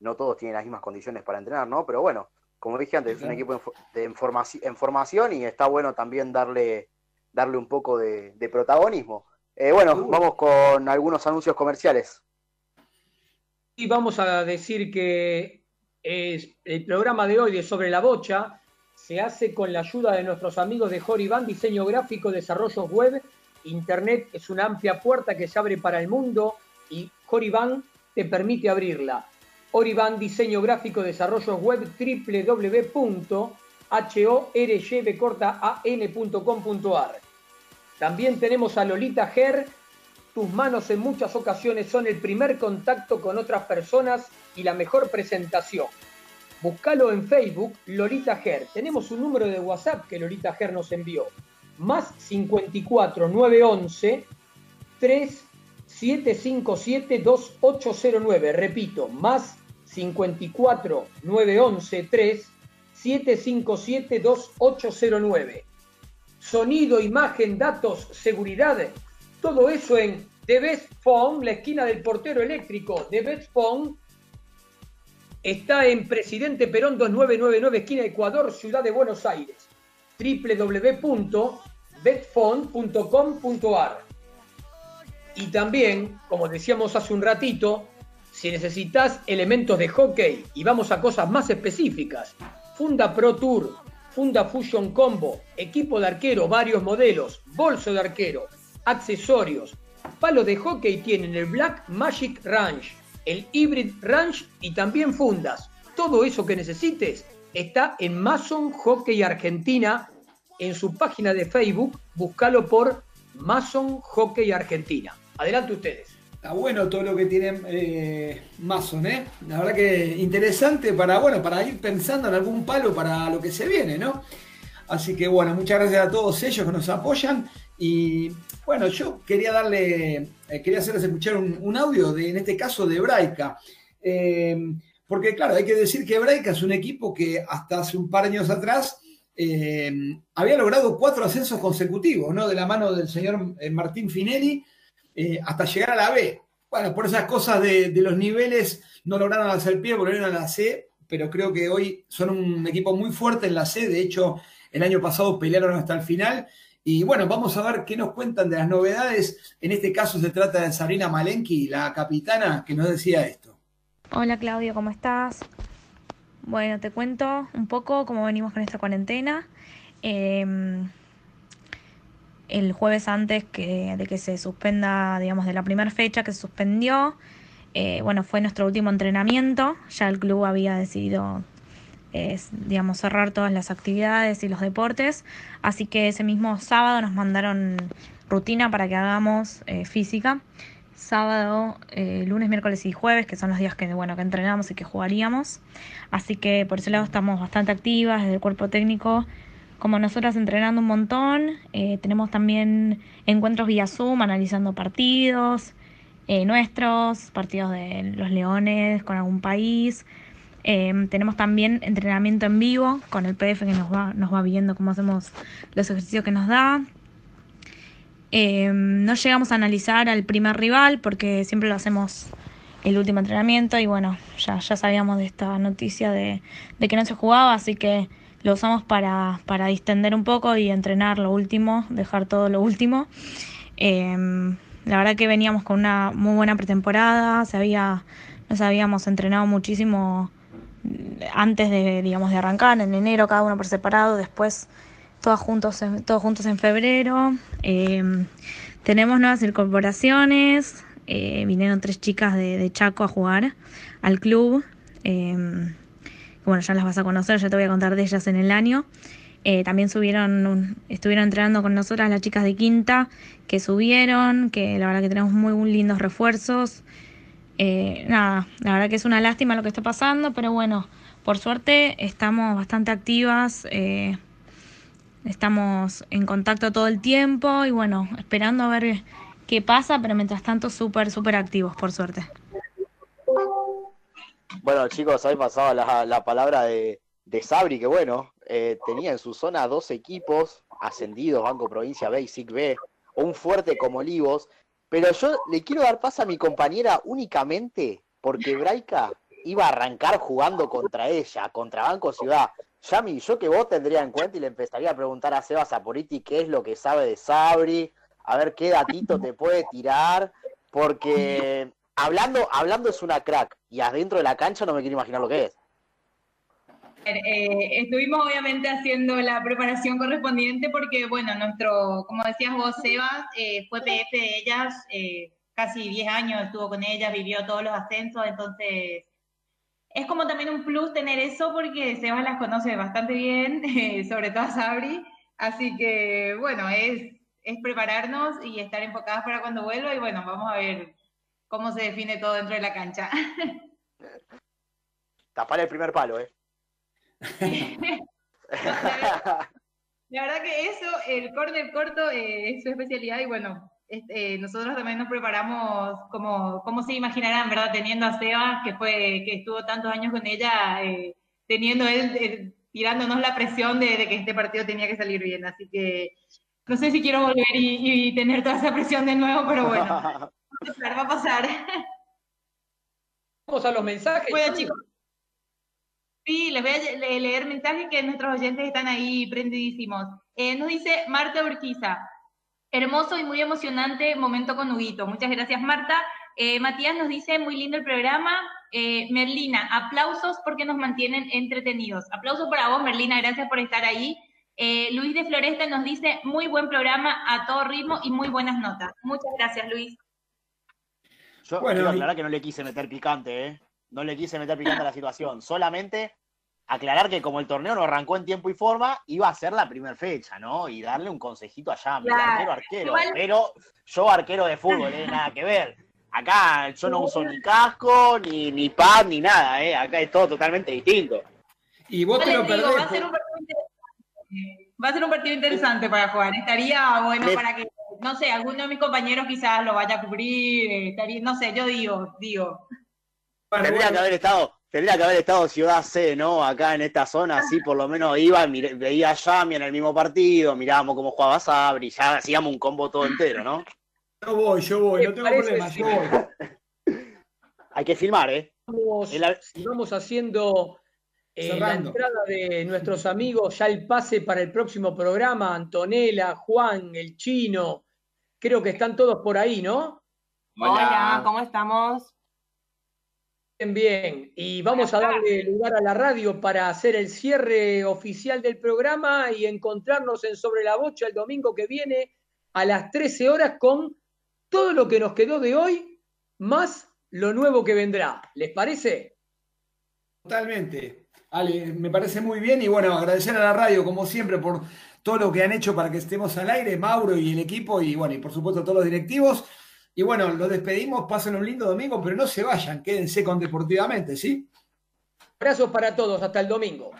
no todos tienen las mismas condiciones para entrenar, ¿no? Pero bueno, como dije antes, es un equipo en, fo- de informaci- en formación y está bueno también darle, darle un poco de, de protagonismo. Eh, bueno, vamos con algunos anuncios comerciales. Y vamos a decir que es- el programa de hoy de Sobre la Bocha se hace con la ayuda de nuestros amigos de Horiban, diseño gráfico, desarrollos web. Internet es una amplia puerta que se abre para el mundo y Horiban te permite abrirla. Horiban, diseño gráfico, desarrollos web, www.horyban.com.ar. También tenemos a Lolita Ger. Tus manos en muchas ocasiones son el primer contacto con otras personas y la mejor presentación. Búscalo en Facebook, Lolita Ger. Tenemos un número de WhatsApp que Lolita Ger nos envió. Más 54 911 3757 2809. Repito, más 54 911 3757 2809. Sonido, imagen, datos, seguridad, todo eso en The Best Phone, la esquina del portero eléctrico. The Best Phone está en Presidente Perón 2999, esquina Ecuador, Ciudad de Buenos Aires. www.betphone.com.ar Y también, como decíamos hace un ratito, si necesitas elementos de hockey y vamos a cosas más específicas, Funda Pro Tour, Funda Fusion Combo, equipo de arquero, varios modelos, bolso de arquero, accesorios, palo de hockey tienen el Black Magic Range, el Hybrid Range y también fundas. Todo eso que necesites está en Mason Hockey Argentina. En su página de Facebook, búscalo por Mason Hockey Argentina. Adelante ustedes. Está bueno todo lo que tiene eh, Mason, ¿eh? La verdad que interesante para, bueno, para ir pensando en algún palo para lo que se viene, ¿no? Así que bueno, muchas gracias a todos ellos que nos apoyan. Y bueno, yo quería darle, eh, quería hacerles escuchar un, audio de, en este caso, de Braica. Eh, porque claro, hay que decir que Braica es un equipo que hasta hace un par de años atrás eh, había logrado cuatro ascensos consecutivos, ¿no? De la mano del señor Martín Finelli eh, hasta llegar a la B. Bueno, por esas cosas de, los niveles no lograron hacer pie, volvieron a la C, pero creo que hoy son un equipo muy fuerte en la C. De hecho, el año pasado pelearon hasta el final. Y bueno, vamos a ver qué nos cuentan de las novedades. En este caso se trata de Sabrina Malenki, la capitana, que nos decía esto. Hola Claudio, ¿cómo estás? Bueno, te cuento un poco cómo venimos con esta cuarentena. Eh, el jueves antes que, de que se suspenda, digamos, de la primera fecha que se suspendió, eh, bueno, fue nuestro último entrenamiento. Ya el club había decidido, eh, digamos, cerrar todas las actividades y los deportes. Así que ese mismo sábado nos mandaron rutina para que hagamos eh, física sábado, eh, lunes, miércoles y jueves, que son los días que, bueno, que entrenamos y que jugaríamos. Así que por ese lado estamos bastante activas desde el cuerpo técnico, como nosotras entrenando un montón. Eh, tenemos también encuentros vía Zoom, analizando partidos eh, nuestros, partidos de los Leones con algún país. Eh, tenemos también entrenamiento en vivo con el PDF que nos va, nos va viendo cómo hacemos los ejercicios que nos da. Eh, no llegamos a analizar al primer rival porque siempre lo hacemos el último entrenamiento y bueno, ya, ya sabíamos de esta noticia de que no se jugaba, así que lo usamos para, para distender un poco y entrenar lo último, dejar todo lo último. Eh, la verdad que veníamos con una muy buena pretemporada, se había, nos habíamos entrenado muchísimo antes de, digamos, de arrancar, en enero cada uno por separado, después todas juntos en, todos juntos en febrero. Eh, tenemos nuevas incorporaciones. eh, vinieron tres chicas de, de Chaco a jugar al club. eh, bueno, ya las vas a conocer, ya te voy a contar de ellas en el año. Eh, también subieron, un- estuvieron entrenando con nosotras las chicas de Quinta, que subieron, que la verdad que tenemos muy, muy lindos refuerzos. Eh, nada, la verdad que es una lástima lo que está pasando, pero bueno, por suerte estamos bastante activas, eh, estamos en contacto todo el tiempo y bueno, esperando a ver qué pasa, pero mientras tanto súper, súper activos, por suerte. Bueno, chicos, habéis pasado la, la palabra de, Sabri, que bueno, eh, tenía en su zona dos equipos ascendidos, Banco Provincia B y SIC B, un fuerte como Olivos, pero yo le quiero dar paso a mi compañera únicamente porque Braica iba a arrancar jugando contra ella, contra Banco Ciudad. Yami, yo que vos tendría en cuenta y le empezaría a preguntar a Sebas Saporiti qué es lo que sabe de Sabri, a ver qué datito te puede tirar, porque hablando, hablando es una crack y adentro de la cancha no me quiero imaginar lo que es. Eh, estuvimos obviamente haciendo la preparación correspondiente porque, bueno, nuestro, como decías vos, Sebas, eh, fue PF de ellas, eh, casi 10 años estuvo con ellas, vivió todos los ascensos, entonces es como también un plus tener eso porque Sebas las conoce bastante bien, sobre todo a Sabri, así que, bueno, es, es prepararnos y estar enfocadas para cuando vuelva y, bueno, vamos a ver cómo se define todo dentro de la cancha. Tapar el primer palo, ¿eh? La verdad que eso, el córner corto eh, es su especialidad y bueno, este, eh, nosotros también nos preparamos como, como se imaginarán, ¿verdad? Teniendo a Sebas, que fue, que estuvo tantos años con ella, eh, teniendo él, tirándonos la presión de, de que este partido tenía que salir bien. Así que no sé si quiero volver y, y tener toda esa presión de nuevo, pero bueno, pasar, va a pasar. Vamos a los mensajes. Bueno, chicos. Sí, les voy a le- leer mensajes que nuestros oyentes están ahí prendidísimos. Eh, nos dice Marta Urquiza. Hermoso y muy emocionante momento con Huguito. Muchas gracias, Marta. Eh, Matías nos dice, muy lindo el programa. Eh, Merlina, aplausos porque nos mantienen entretenidos. Aplausos para vos, Merlina, gracias por estar ahí. Luis de Floresta nos dice, muy buen programa a todo ritmo y muy buenas notas. Muchas gracias, Luis. Yo Bueno, quiero aclarar que no le quise meter picante, ¿eh? No le quise meter picante a la situación. Solamente aclarar que como el torneo no arrancó en tiempo y forma, iba a ser la primera fecha, ¿no? Y darle un consejito a Yami, Claro. arquero, arquero. Igual- Pero yo arquero de fútbol, ¿eh? Nada que ver. Acá yo no uso ni casco, ni, ni pad, ni nada, ¿eh? Acá es todo totalmente distinto. Y vos te lo digo, perdés. va a ser un partido interesante. Va a ser un partido interesante para jugar. Estaría bueno para que, no sé, alguno de mis compañeros quizás lo vaya a cubrir. eh, Estaría, no sé, yo digo, digo. Tendría que haber estado, tendría que haber estado Ciudad C, ¿no? Acá en esta zona, así por lo menos iba, miré- veía a Yami en el mismo partido, mirábamos cómo jugaba Sabri, ya hacíamos un combo todo entero, ¿no? Yo voy, yo voy, no tengo problema, yo voy. Hay que filmar, ¿eh? Vamos, haciendo eh, la entrada de nuestros amigos, ya el pase para el próximo programa, Antonella, Juan, el chino, creo que están todos por ahí, ¿no? Hola, ¿cómo estamos? Bien, bien. Y vamos a darle lugar a la radio para hacer el cierre oficial del programa y encontrarnos en Sobre la Bocha el domingo que viene a las 13 horas con todo lo que nos quedó de hoy, más lo nuevo que vendrá. ¿Les parece? Totalmente. Ale, me parece muy bien y bueno, agradecer a la radio como siempre por todo lo que han hecho para que estemos al aire, Mauro y el equipo y bueno, y por supuesto todos los directivos. Y bueno, los despedimos, pasen un lindo domingo, pero no se vayan, quédense con Deportivamente, ¿sí? Abrazos para todos, hasta el domingo.